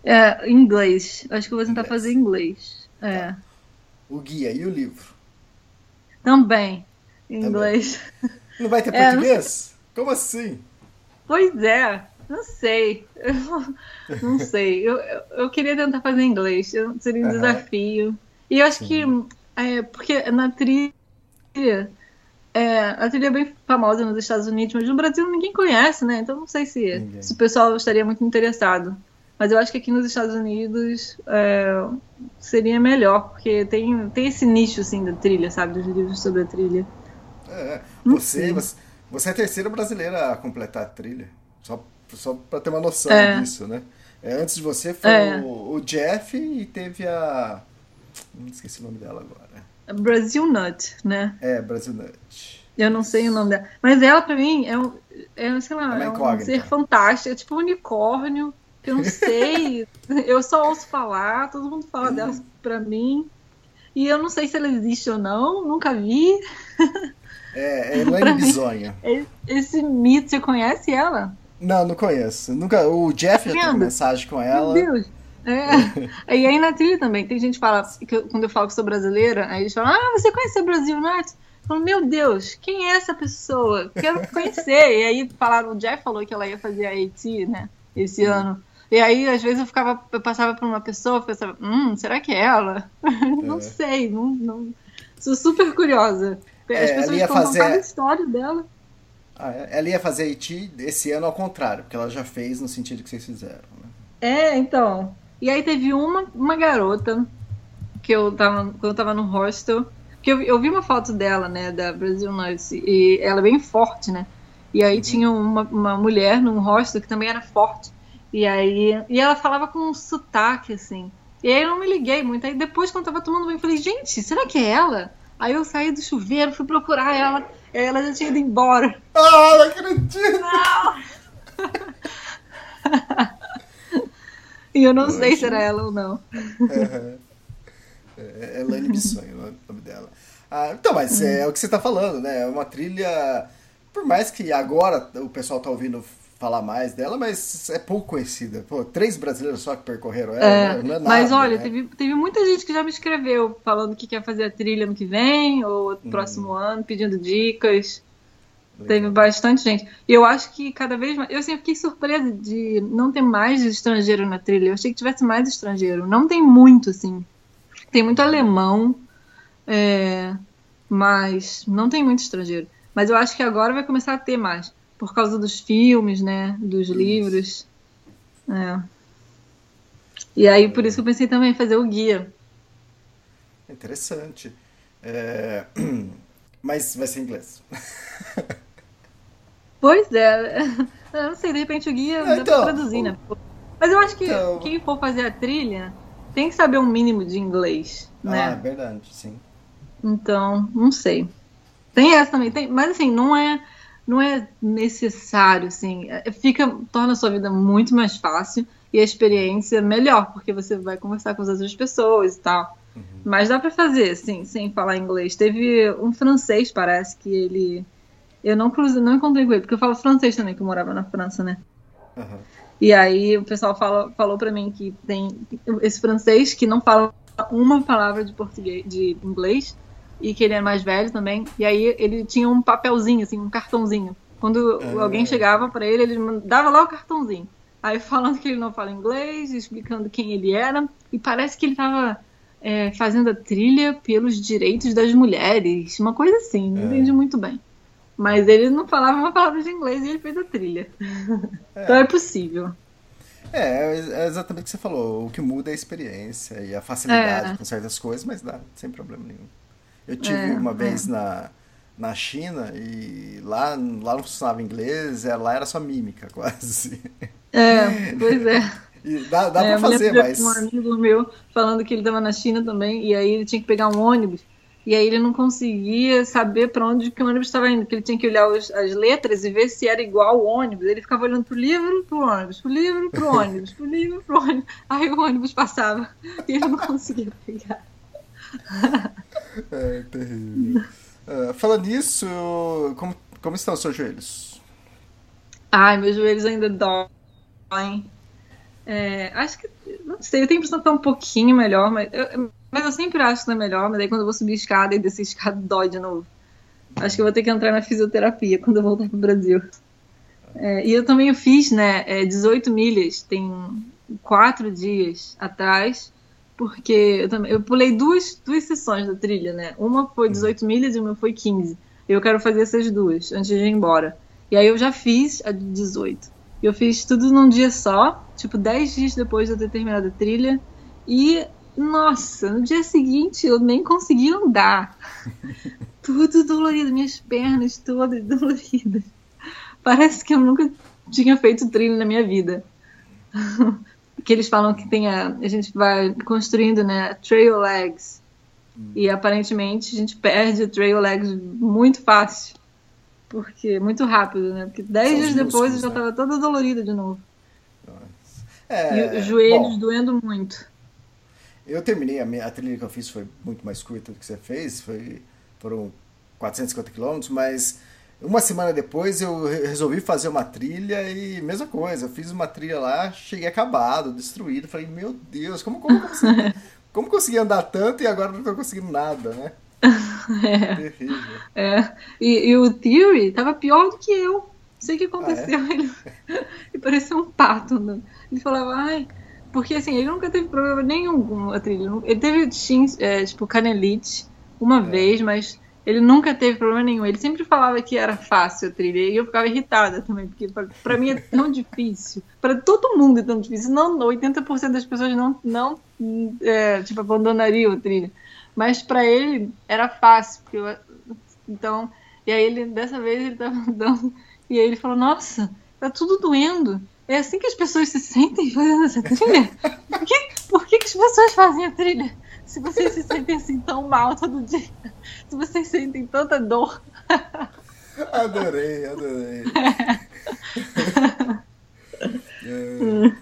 é, inglês. Acho que eu vou tentar inglês. fazer inglês. É. Tá. O guia e o livro? Também. Em inglês. Não vai ter [laughs] é, português? Como assim? Pois é. Não sei. Eu, não sei. Eu, eu queria tentar fazer inglês. Seria um uhum. desafio. E eu acho Sim. que. É, porque na trilha. É, a trilha é bem famosa nos Estados Unidos, mas no Brasil ninguém conhece, né? Então não sei se, se o pessoal estaria muito interessado. Mas eu acho que aqui nos Estados Unidos é, seria melhor, porque tem, tem esse nicho assim da trilha, sabe? Dos livros sobre a trilha. É, você, você, você, é a terceira brasileira a completar a trilha. Só, só para ter uma noção é. disso, né? É, antes de você foi é. o, o, Jeff e teve a. Não esqueci o nome dela agora. Brasil Nut, né? É, Brasil Nut. Eu não sei o nome dela. Mas ela, pra mim, é um, é, sei lá, é, é um ser fantástico. É tipo um unicórnio eu não [laughs] sei, eu só ouço falar, todo mundo fala uhum. dela pra mim. E eu não sei se ela existe ou não, nunca vi. É, é [laughs] Elaine Bisonha. Esse mito, você conhece ela? Não, não conheço. Nunca, o Jeff já teve mensagem com ela. Meu Deus. É. e aí na trilha também, tem gente que fala, que eu, quando eu falo que sou brasileira, aí eles falam, ah, você conhece o Brasil Night? Eu falo, meu Deus, quem é essa pessoa? Quero conhecer. e aí falaram, o Jeff falou que ela ia fazer a AT, né, esse ano. E aí, às vezes, eu ficava, eu passava por uma pessoa e pensava, hum, será que é ela? [laughs] É. não sei, não, não, Sou super curiosa. As é, pessoas ia fazer a história dela. Ah, é? ela ia fazer Haiti esse ano ao contrário, porque ela já fez no sentido que vocês fizeram. Né? É, então. E aí teve uma, uma garota que eu tava, quando eu tava no hostel, que eu, eu vi uma foto dela, né, da Brasil Nurse, e ela é bem forte, né? E aí uhum. tinha uma, uma mulher num hostel que também era forte. E aí. E ela falava com um sotaque, assim. E aí eu não me liguei muito. Aí depois, quando eu tava tomando banho, eu falei, gente, será que é ela? Aí eu saí do chuveiro, fui procurar ela. E ela já tinha ido embora. Ah, não acredito! Não! [laughs] e eu não Poxa. sei se era ela ou não. Uhum. É, é Lane Bissonho o nome dela. Ah, então, mas é, é, o que você tá falando, né? É uma trilha. Por mais que agora o pessoal tá ouvindo falar mais dela, mas é pouco conhecida. Pô, três brasileiros só que percorreram ela, é, não é nada, Mas olha, né? teve, teve muita gente que já me escreveu falando que quer fazer a trilha no que vem, ou no próximo hum. ano, pedindo dicas. Legal. Teve bastante gente. E eu acho que cada vez mais. Eu sempre fiquei surpresa de não ter mais estrangeiro na trilha. Eu achei que tivesse mais estrangeiro. Não tem muito, assim. Tem muito alemão, é, mas não tem muito estrangeiro. Mas eu acho que agora vai começar a ter mais por causa dos filmes, né? Dos isso. livros. É. E aí, por isso que eu pensei também em fazer o guia. Interessante. É... [clears throat] Mas vai ser em inglês. [laughs] pois é. Eu não sei, de repente o guia dá então, pra traduzir, né? Mas eu acho que então... quem for fazer a trilha tem que saber um mínimo de inglês, né? Ah, é verdade, sim. Então, não sei. Tem essa também, tem, mas assim, não é não é necessário, assim, é, fica, torna a sua vida muito mais fácil. e a experiência melhor, porque você vai conversar com as outras pessoas e tal. Uhum. Mas dá para fazer, sim, sem falar inglês. Teve um francês, parece, que ele. Eu não, não encontrei com ele, porque eu falo francês também, que eu morava na França, né? Uhum. E aí o pessoal fala, falou para mim que tem esse francês que não fala uma palavra de português, de inglês, e que ele é mais velho também. E aí ele tinha um papelzinho, assim, um cartãozinho. Quando uhum. alguém chegava para ele, ele dava lá o cartãozinho. Aí falando que ele não fala inglês, explicando quem ele era, e parece que ele estava é, fazendo a trilha pelos direitos das mulheres, uma coisa assim, não é. entendi muito bem. Mas ele não falava uma palavra de inglês e ele fez a trilha. É. [laughs] então é possível. É, é exatamente o que você falou. O que muda é a experiência e a facilidade é. com certas coisas, mas dá, sem problema nenhum. Eu tive é, uma vez é. na, na China e lá, lá não funcionava inglês, lá era só mímica [laughs] quase. É, pois é. E dá, dá é, pra fazer, mas. um amigo meu falando que ele estava na China também, e aí ele tinha que pegar um ônibus, e aí ele não conseguia saber para onde que o ônibus estava indo, que ele tinha que olhar os, as letras e ver se era igual o ônibus. Ele ficava olhando pro livro, pro ônibus, pro livro, pro ônibus, pro livro, pro ônibus. Aí o ônibus passava e ele não conseguia pegar. [laughs] É, terrível. Uh, falando nisso, como, como estão os seus joelhos? Ai, meus joelhos ainda doem é, acho que, não sei, eu tenho a impressão que tá um pouquinho melhor, mas eu, mas eu sempre acho que tá melhor, mas aí quando eu vou subir escada e descer escada dói de novo. Acho que eu vou ter que entrar na fisioterapia quando eu voltar pro Brasil. É, e eu também fiz, né, é, 18 milhas, tem quatro dias atrás, porque eu, também, eu pulei duas, duas sessões da trilha, né? Uma foi 18 milhas e uma foi 15. Eu quero fazer essas duas antes de ir embora. E aí eu já fiz a de 18. Eu fiz tudo num dia só, tipo 10 dias depois de eu ter terminado a trilha. E, nossa, no dia seguinte eu nem consegui andar. [laughs] tudo dolorido, minhas pernas todas [laughs] doloridas. Parece que eu nunca tinha feito trilha na minha vida. [laughs] que eles falam que tem a, a gente vai construindo, né, trail legs. Hum. E aparentemente a gente perde trail legs muito fácil. Porque muito rápido, né? Porque dez dias depois eu já estava né? toda dolorida de novo. É, e os joelhos bom, doendo muito. Eu terminei, a, minha, a trilha que eu fiz foi muito mais curta do que você fez, foi, foram 450 quilômetros, mas uma semana depois eu resolvi fazer uma trilha e mesma coisa, eu fiz uma trilha lá, cheguei acabado, destruído, falei, meu Deus, como, como, consegui, [laughs] como consegui andar tanto e agora não estou conseguindo nada, né? [laughs] é. Terrível. É. E, e, o Theory tava pior do que eu. Não sei o que aconteceu. Ah, é? Ele, [laughs] ele parecia um pato. Né? Ele falava, ai. Porque assim, ele nunca teve problema nenhum com a trilha. Ele teve, é, tipo, canelite uma é. vez, mas ele nunca teve problema nenhum. Ele sempre falava que era fácil a trilha. E eu ficava irritada também, porque para mim é tão difícil. Para todo mundo é tão difícil. Não, 80% das pessoas não, não é, tipo, abandonariam a trilha. Mas para ele era fácil, porque eu, então, e aí ele dessa vez ele tava [laughs] andando e aí ele falou: "Nossa, tá tudo doendo". É assim que as pessoas se sentem fazendo essa trilha? Por que, por que, que as pessoas fazem a trilha? Se vocês se sentem assim tão mal todo dia, [laughs] se vocês sentem tanta dor. [laughs] Adorei, adorei. [laughs] é.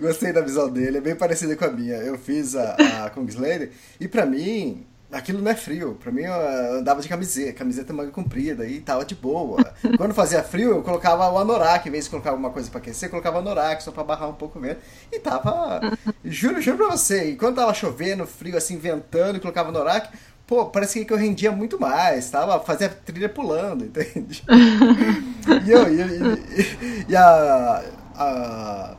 Gostei da visão dele, é bem parecida com a minha. Eu fiz a, a Kingslayer e pra mim, aquilo não é frio. Pra mim, eu andava de camiseta, camiseta manga comprida e tava de boa. [laughs] Quando fazia frio, eu colocava o anorak, em vez de colocar alguma coisa pra aquecer, eu colocava o anorak só pra barrar um pouco o vento. E tava, [laughs] juro, juro pra você, e quando tava chovendo, frio assim, ventando, e colocava o anorak, pô, parecia que eu rendia muito mais, tava, fazia trilha pulando, [laughs] entende? e eu, e, e, e a, a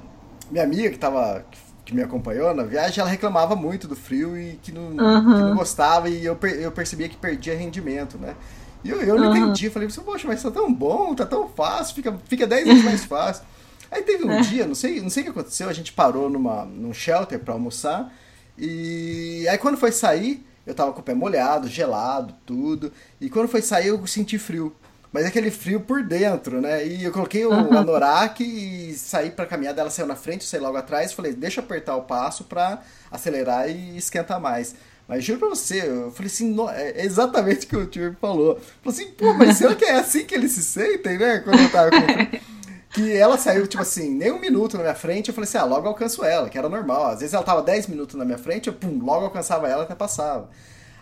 minha amiga que tava que me acompanhou na viagem, ela reclamava muito do frio e que não, uhum. que não gostava e eu, eu percebia que perdia rendimento, né? E eu, eu não uhum. entendi, falei, poxa, mas tá tão bom, tá tão fácil, fica, fica 10 vezes mais [laughs] fácil. Aí teve um é. dia, não sei, não sei o que aconteceu, a gente parou numa, num shelter para almoçar e aí quando foi sair, eu tava com o pé molhado, gelado, tudo, e quando foi sair eu senti frio. Mas é aquele frio por dentro, né? E eu coloquei o uhum. anorak e saí pra caminhada. Ela saiu na frente, eu saí logo atrás. Falei, deixa eu apertar o passo pra acelerar e esquentar mais. Mas juro pra você, eu falei assim, é exatamente o que o tio falou. Falei assim, pô, mas será que é assim que eles se sentem, né? Quando eu tava com... [laughs] que ela saiu, tipo assim, nem um minuto na minha frente, eu falei assim, ah, logo alcanço ela, que era normal. Às vezes ela tava 10 minutos na minha frente, eu, pum, logo alcançava ela até passava.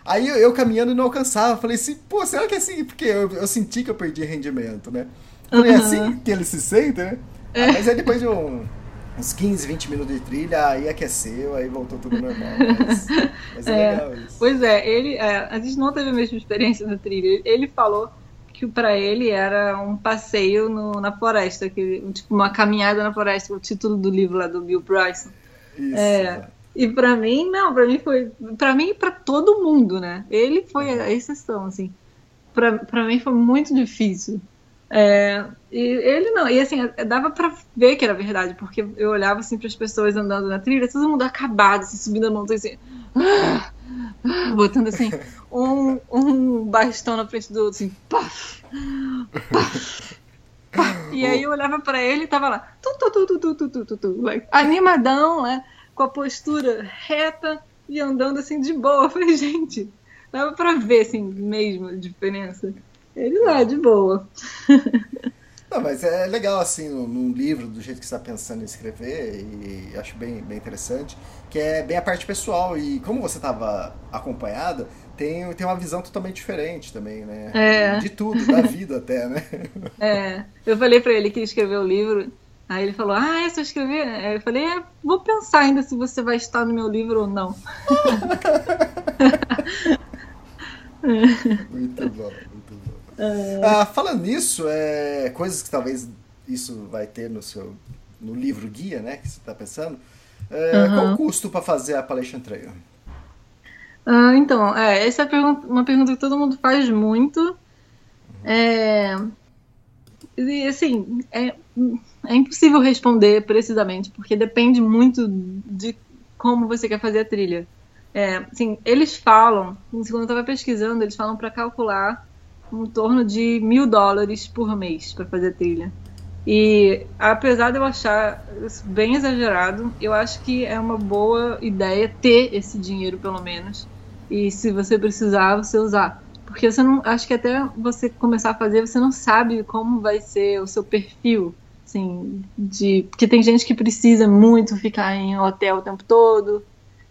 Aí eu, eu caminhando e não alcançava, falei assim, pô, será que é assim? Porque eu, eu senti que eu perdi rendimento, né? Falei, é assim que ele se sente, né? Ah, mas aí depois de um, uns 15, 20 minutos de trilha, aí aqueceu, aí voltou tudo normal. Mas, mas é, [laughs] é, legal isso. Pois é, ele, é, a gente não teve a mesma experiência na trilha. Ele falou que para ele era um passeio no, na floresta, que, tipo uma caminhada na floresta, o título do livro lá do Bill Bryson. Isso. É, e para mim, não, para mim foi, para mim e para todo mundo, né? Ele foi a exceção, assim. Para mim foi muito difícil. É, e ele não, e assim, dava para ver que era verdade, porque eu olhava assim para as pessoas andando na trilha, todo mundo acabado, assim, subindo a montanha, assim, botando assim, um, um bastão na frente do outro, assim, paf, paf, paf. E aí eu olhava para ele e tava lá, tu, tu, tu, tu, tu, tu, tu, tu, like, animadão, né, com a postura reta e andando assim de boa. [laughs] Eu falei, gente, dava pra ver assim mesmo a diferença. Ele lá, de boa. [laughs] Não, mas é legal, assim, num livro, do jeito que você está pensando em escrever, e acho bem, bem interessante, que é bem a parte pessoal. E como você estava acompanhada, tem, tem uma visão totalmente diferente também, né? É. De tudo, da vida até, né? [laughs] É. Eu falei para ele que escreveu o livro, aí ele falou, ah, é só escrever? Aí eu falei, é, vou pensar ainda se você vai estar no meu livro ou não. [laughs] muito bom. É... Ah, falando nisso, é, coisas que talvez isso vai ter no seu no livro guia, né, que você está pensando. É, uhum. Qual o custo para fazer a Appalachian Trail? Ah, então, é, essa é pergunta, uma pergunta que todo mundo faz muito. Uhum. É, e, assim, é, é impossível responder precisamente, porque depende muito de como você quer fazer a trilha. É, assim, eles falam, quando eu estava pesquisando, eles falam para calcular em torno de mil dólares por mês para fazer trilha. E apesar de eu achar bem exagerado, eu acho que é uma boa ideia ter esse dinheiro pelo menos. E se você precisar, você usar. Porque você não. Acho que até você começar a fazer, você não sabe como vai ser o seu perfil. Assim, de, porque tem gente que precisa muito ficar em hotel o tempo todo.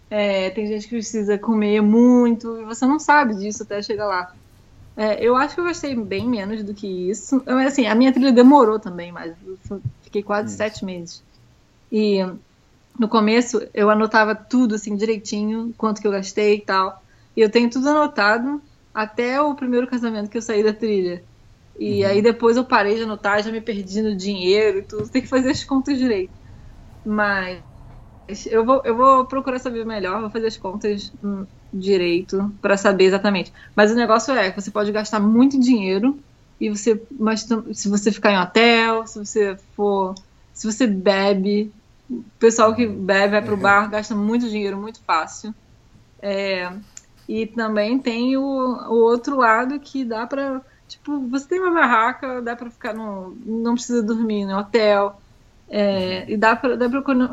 É, tem gente que precisa comer muito. E você não sabe disso até chegar lá. É, eu acho que eu gostei bem menos do que isso. Assim, a minha trilha demorou também, mas fiquei quase sete meses. E no começo eu anotava tudo assim direitinho, quanto que eu gastei e tal. E eu tenho tudo anotado até o primeiro casamento que eu saí da trilha. E uhum. aí depois eu parei de anotar, já me perdi no dinheiro e tudo. Tem que fazer as contas direito. Mas eu vou, eu vou procurar saber melhor, vou fazer as contas hum, direito para saber exatamente. Mas o negócio é que você pode gastar muito dinheiro e você, mas se você ficar em hotel, se você for, se você bebe, o pessoal que bebe vai pro uhum. bar gasta muito dinheiro muito fácil. É, e também tem o, o outro lado que dá para tipo você tem uma barraca, dá para ficar no, não precisa dormir no hotel. É, e dá para dá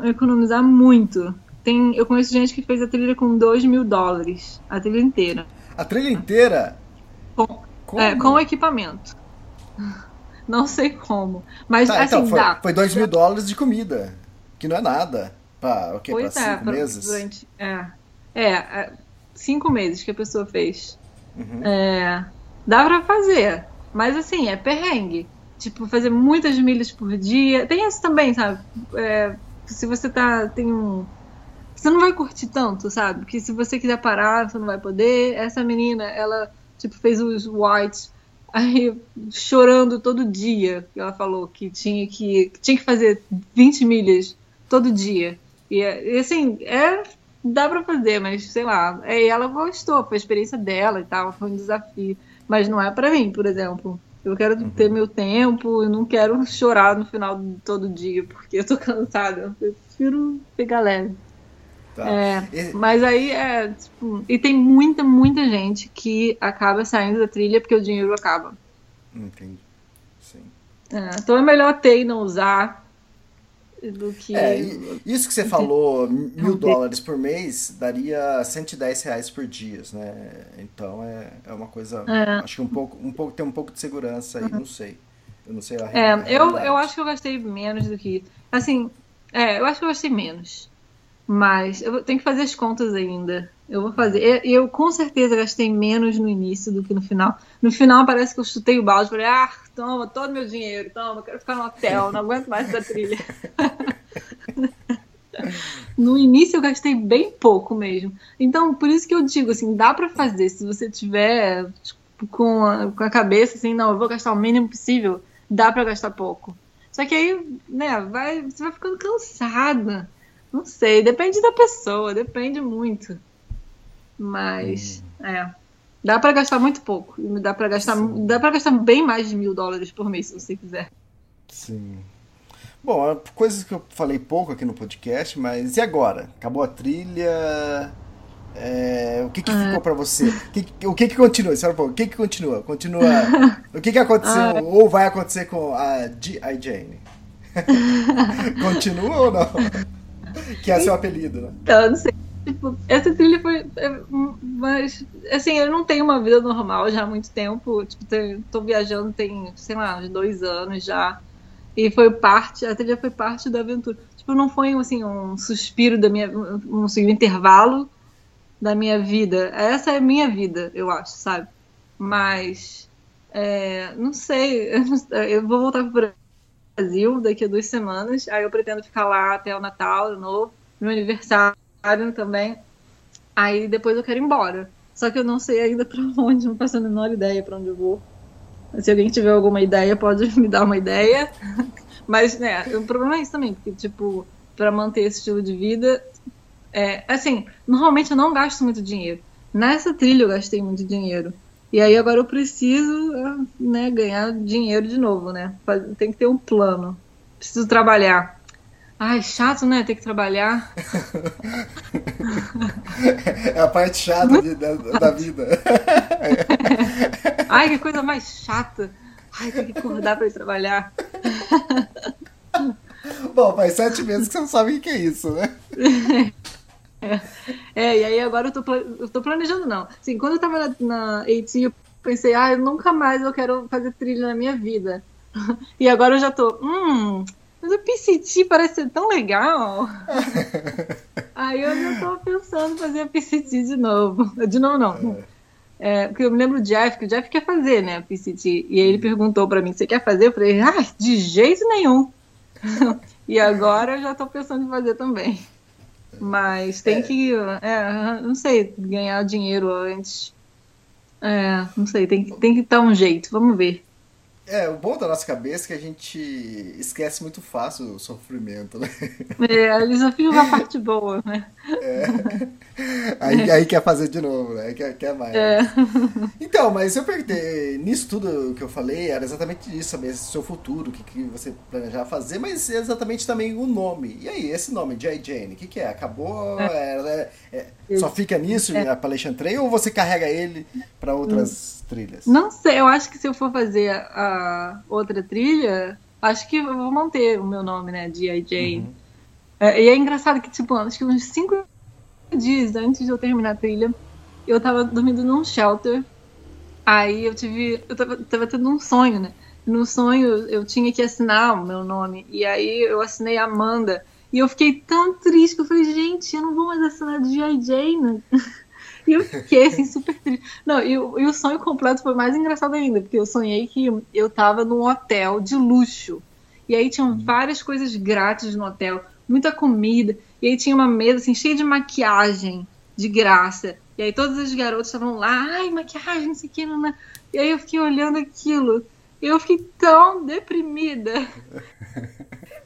economizar muito. Tem, eu conheço gente que fez a trilha com 2 mil dólares, a trilha inteira. A trilha inteira? Com, é, com equipamento. [laughs] Não sei como. Mas tá, assim, então, foi, dá. Foi 2 mil dólares de comida, que não é nada. Para o quê? Para é, cinco meses? Durante, é, é, é, cinco meses que a pessoa fez. Uhum. É, dá pra fazer. Mas assim, é perrengue. Tipo, fazer muitas milhas por dia. Tem isso também, sabe? É, se você tá. Tem um você não vai curtir tanto, sabe? Porque se você quiser parar, você não vai poder. Essa menina, ela, tipo, fez os whites aí chorando todo dia. Ela falou que tinha que, que tinha que fazer 20 milhas todo dia. E, e assim, é dá para fazer, mas sei lá. É, ela gostou, foi a experiência dela e tal, foi um desafio. Mas não é para mim, por exemplo. Eu quero uhum. ter meu tempo, eu não quero chorar no final de todo dia, porque eu tô [laughs] cansada. Eu prefiro pegar leve. Tá. É, e... Mas aí é. Tipo, e tem muita, muita gente que acaba saindo da trilha porque o dinheiro acaba. Entendi. Sim. É, então é melhor ter e não usar do que. É, isso que você falou, mil dólares por mês, daria 110 reais por dia, né? Então é, é uma coisa. É. Acho que um pouco, um pouco, tem um pouco de segurança aí, uhum. não sei. Eu não sei a É, eu, eu acho que eu gastei menos do que. Assim, é, eu acho que eu gastei menos. Mas eu tenho que fazer as contas ainda. Eu vou fazer. E eu, com certeza gastei menos no início do que no final. No final parece que eu chutei o balde. Falei, ah, toma todo meu dinheiro, toma, quero ficar no hotel, não aguento mais essa trilha. [laughs] no início eu gastei bem pouco mesmo. Então, por isso que eu digo assim, dá pra fazer. Se você tiver tipo, com a, com a cabeça assim, não, eu vou gastar o mínimo possível, dá pra gastar pouco. Só que aí, né, vai, você vai ficando cansada. Não sei, depende da pessoa, depende muito. Mas, é. Dá pra gastar muito pouco. E Dá pra gastar, dá pra gastar bem mais de mil dólares por mês, se você quiser. Sim. Bom, é coisas que eu falei pouco aqui no podcast, mas e agora? Acabou a trilha? É, o que, que ficou pra você? O que, o que, que continua? O que, que continua? Continua. [laughs] O que, que aconteceu ou vai acontecer com a G.I. Jane? [laughs] continua ou não? Que é seu apelido, né? Então, não sei. Tipo, essa trilha foi. é, Mas, assim, eu não tenho uma vida normal já há muito tempo. Tipo, tô viajando tem, sei lá, uns dois anos já. E foi parte, a trilha foi parte da aventura. Tipo, não foi assim, um suspiro da minha. um, assim, um intervalo da minha vida. Essa é a minha vida, eu acho, sabe? Mas. é, não sei. Eu, vou voltar pro Brasil daqui a duas semanas. Aí eu pretendo ficar lá até o Natal de novo, meu aniversário também. Aí depois eu quero ir embora. Só que eu não sei ainda [laughs] pra onde, não faço a menor ideia pra onde eu vou. Se alguém tiver alguma ideia, pode [laughs] me dar uma ideia. [laughs] Mas, né, o problema é isso também, porque, tipo, pra manter esse estilo de vida, é, assim, normalmente eu não gasto muito dinheiro. Nessa trilha eu gastei muito dinheiro. E aí agora eu preciso, né, ganhar dinheiro de novo, né? Tem que ter um plano. Preciso trabalhar. Ai, chato, né? Ter que trabalhar. [laughs] É a parte chata de- da, da vida. Ai, que coisa mais chata. Ai, tem que acordar pra ir trabalhar. Bom, faz sete meses que você não sabe o que é isso, né? [laughs] É, e aí agora eu tô, eu tô planejando, não. Assim, quando eu tava na, na AT, eu pensei, ah, eu nunca mais eu quero fazer trilha na minha vida. [laughs] E agora eu já tô, hum, mas o PCT parece ser tão legal. [laughs] aí eu já tô pensando em fazer PCT de novo. De novo, não. É, porque eu me lembro do Jeff, que o Jeff quer fazer, né, a PCT. E aí ele perguntou pra mim, você quer fazer? Eu falei, ah, de jeito nenhum. [laughs] e agora eu já tô pensando em fazer também. Mas tem que, é, não sei, ganhar dinheiro antes. É, não sei, tem, que- tem que dar um jeito, vamos ver. É, o bom da nossa cabeça é que a gente esquece muito fácil o sofrimento, né? É, eles só ficam a parte boa, né? Aí, aí quer fazer de novo, né? Quer, quer mais. É. Então, mas eu perguntei, nisso tudo que eu falei, era exatamente isso, saber seu futuro, o que, que você planejava fazer, mas exatamente também o nome. E aí, esse nome, J. Jane, o que, que é? Acabou? É, é- é- só fica nisso, É. a Appalachian Trail, ou você carrega ele para outras trilhas? Não sei, eu acho que se eu for fazer a outra trilha, acho que eu vou manter o meu nome, né, G.I. Jane. É, e é engraçado que, tipo, acho que uns cinco dias antes de eu terminar a trilha, eu tava dormindo num shelter. Aí eu tive. Eu tava, tava tendo um sonho, né? No sonho eu tinha que assinar o meu nome. E aí eu assinei Amanda. E eu fiquei tão triste que eu falei, gente, eu não vou mais assinar G.I. Jane. [laughs] E eu fiquei assim, super triste. Não, e, o- e o sonho completo foi mais engraçado ainda, porque eu sonhei que eu tava num hotel de luxo. E aí tinham várias coisas grátis no hotel, muita comida. E aí tinha uma mesa assim, cheia de maquiagem de graça. E aí todas as garotas estavam lá, ai, maquiagem, não sei o que, não, não. E aí eu fiquei olhando aquilo. E eu fiquei tão deprimida. [laughs]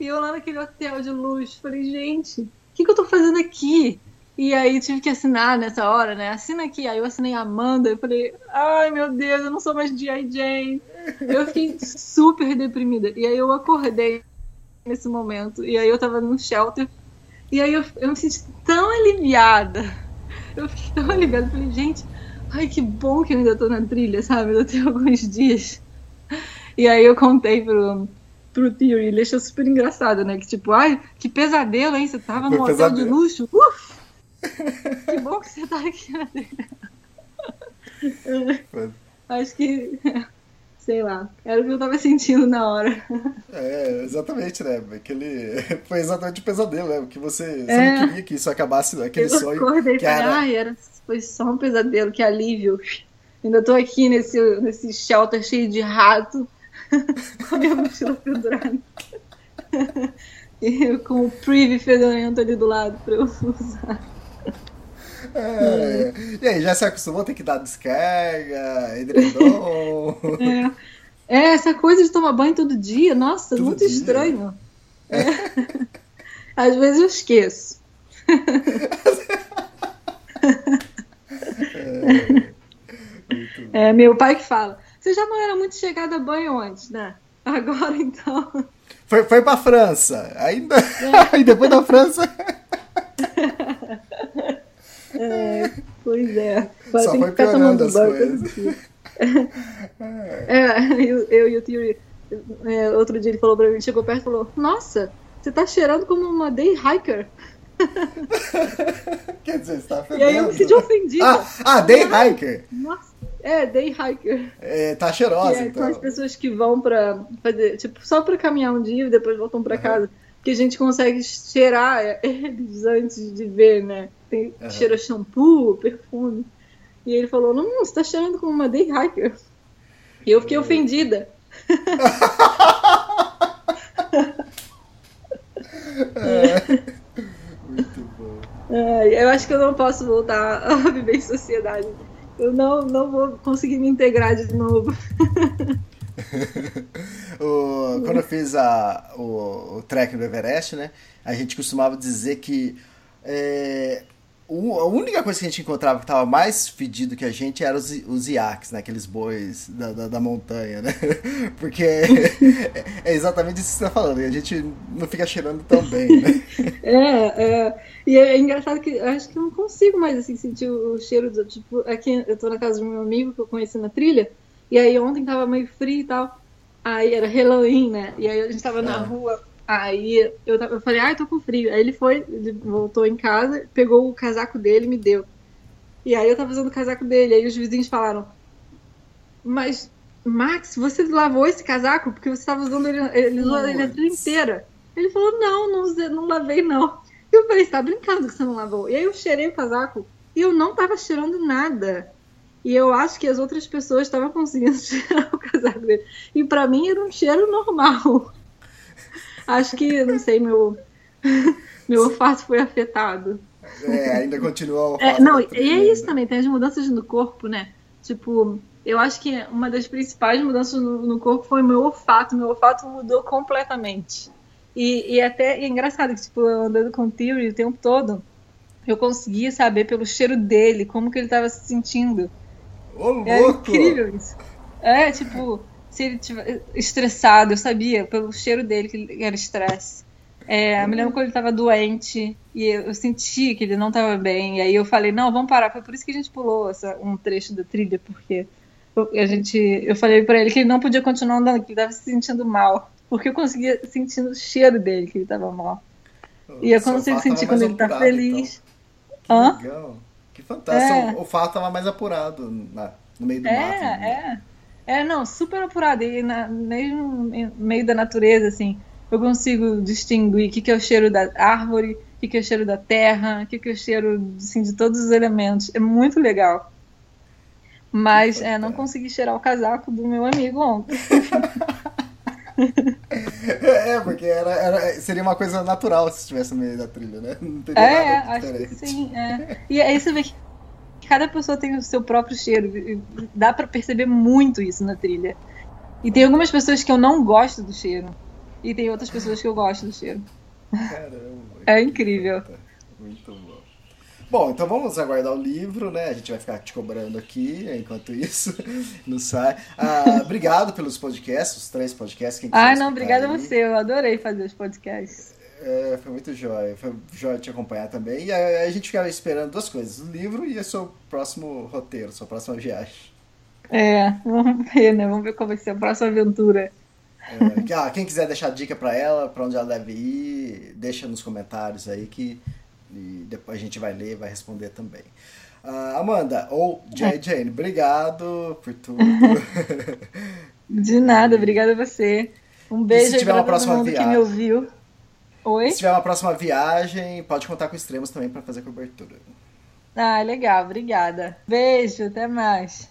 E eu lá naquele hotel de luxo, falei, gente, o que, que eu tô fazendo aqui? E aí tive que assinar nessa hora, né? Assina aqui. Aí eu assinei Amanda. Eu falei, ai meu Deus, eu não sou mais G.I. Jane. Eu fiquei [laughs] super deprimida. E aí eu acordei nesse momento. E aí eu tava no shelter. E aí eu, eu me senti tão aliviada. Eu fiquei tão aliviada. Eu falei, gente, ai que bom que eu ainda tô na trilha, sabe? Eu tenho alguns dias. E aí eu contei pro, pro Theory, ele achou super engraçado, né? Que tipo, ai, que pesadelo, hein? Você tava num hotel de luxo. Uf! Que bom que você tá aqui na trilha. Foi. Acho que sei lá, era o que eu tava sentindo na hora. É, exatamente, né? Aquele... [laughs] Foi exatamente o pesadelo, né? Que você, você É. não queria que isso acabasse, aquele eu sonho. acordei que era... ai, era, foi só um pesadelo, que alívio. Ainda tô aqui nesse, nesse shelter cheio de rato, [laughs] com a minha mochila pendurada. [laughs] e com o Privy fedorento ali do lado pra eu usar. É. E aí, já se acostumou a ter que dar descarga, edredom? É. É, essa coisa de tomar banho todo dia, nossa, Todo muito dia. estranho. É. [laughs] Às vezes eu esqueço. É, meu pai que fala. Você já não era muito chegada a banho antes, né? Agora então. Foi, foi pra França. Ainda. É. [laughs] e depois da França. Pois é. Agora Só foi que ficar piorando tomando as coisas. todo dia. É, eu, eu e o Theory, é, outro dia ele falou pra mim, chegou perto e falou, nossa, você tá cheirando como uma day hiker. [laughs] Quer dizer, você tá E aí eu me senti ofendida. Ah, ah, day hiker. Nossa, é, day hiker. É, tá cheirosa, é, então. são as pessoas que vão pra fazer, tipo, só pra caminhar um dia e depois voltam pra casa. Porque a gente consegue cheirar eles antes de ver, né? Tem, Aham. Cheira shampoo, perfume. E ele falou, não, você tá cheirando como uma day hiker. E eu fiquei ofendida. [laughs] Muito bom. É, eu acho que eu não posso voltar a viver em sociedade. Eu não, não vou conseguir me integrar de novo. [laughs] [laughs] O- quando eu fiz a, o, o trek do Everest, né? A gente costumava dizer que é, o- a única coisa que a gente encontrava que estava mais fedido que a gente era os, os iaques, né? Aqueles bois da, da, da montanha, né? [laughs] Porque é, é exatamente isso que você está falando. E a gente não fica cheirando tão bem, né? [laughs] É, é. E é engraçado que eu acho que eu não consigo mais assim sentir o cheiro do tipo, aqui eu tô na casa do meu amigo que eu conheci na trilha, e aí ontem tava meio frio e tal. Aí era Halloween, né? E aí a gente tava na Ah. rua. Aí eu, eu falei, ai, tô com frio. Aí ele foi, ele voltou em casa, pegou o casaco dele e me deu. E aí eu tava usando o casaco dele. Aí os vizinhos falaram, mas Max, você lavou esse casaco? Porque você tava usando ele, ele usou ele a trilha inteira. Ele falou, não, não, não lavei não. E eu falei, você tá brincando que você não lavou? E aí eu cheirei o casaco e eu não tava cheirando nada. E eu acho que as outras pessoas estavam conseguindo [laughs] cheirar o casaco dele. E pra mim era um cheiro normal. Acho que, não sei, meu, [laughs] meu olfato foi afetado. É, ainda continua o É, não, e é isso também, tem as mudanças no corpo, né? Tipo, eu acho que uma das principais mudanças no, no corpo foi meu olfato. Meu olfato mudou completamente. E, e até e é engraçado que, tipo, andando com o Theory o tempo todo, eu conseguia saber pelo cheiro dele como que ele tava se sentindo. Ô, É louco! incrível isso. É, tipo, se ele tiver estressado, eu sabia pelo cheiro dele que ele era estresse. É, eu me lembro quando ele tava doente e eu, eu senti que ele não tava bem. E aí eu falei, não, vamos parar. Foi por isso que a gente pulou essa, um trecho da trilha, porque eu, a gente, eu falei pra ele que ele não podia continuar andando, que ele tava se sentindo mal. Porque eu conseguia sentir o cheiro dele que ele tava mal. E eu consigo sentir quando ele tá apurado, feliz. então. Hã? Que legal. Que fantástico. É. O olfato tava mais apurado na- no meio do mato. né? É, é. É, não, super apurado. E na, mesmo no meio da natureza, assim, eu consigo distinguir o que, que é o cheiro da árvore, o que, que é o cheiro da terra, o que, que é o cheiro assim, de todos os elementos. É muito legal. Mas é, não consegui cheirar o casaco do meu amigo ontem. [laughs] É, porque era, era- seria uma coisa natural se estivesse no meio da trilha, né? Não teria É, nada acho que sim. É. E aí você vê que cada pessoa tem o seu próprio cheiro. Dá pra perceber muito isso na trilha. E tem algumas pessoas que eu não gosto do cheiro. E tem outras pessoas que eu gosto do cheiro. Caramba. É incrível. Muito bom. Bom, então vamos aguardar o livro, né? A gente vai ficar te cobrando aqui enquanto isso [laughs] não sai. Ah, obrigado pelos podcasts, os três podcasts. Quem Ai, não, obrigada a você. Eu adorei fazer os podcasts. É, foi muito jóia. Foi jóia te acompanhar também. E a, a gente ficava esperando duas coisas: o livro e o seu próximo roteiro, sua próxima viagem. É, vamos ver, né? Vamos ver qual vai ser a próxima aventura. É, que- ah, quem quiser deixar dica pra ela, pra onde ela deve ir, deixa nos comentários aí que e depois a gente vai ler e vai responder também. Ah, Amanda, ou J. Jane, obrigado por tudo. [laughs] De nada, obrigada a você. Um beijo tiver pra uma todo mundo que viagem? me ouviu. Oi? Se tiver uma próxima viagem, pode contar com extremos também para fazer cobertura. Ah, legal, obrigada. Beijo, até mais.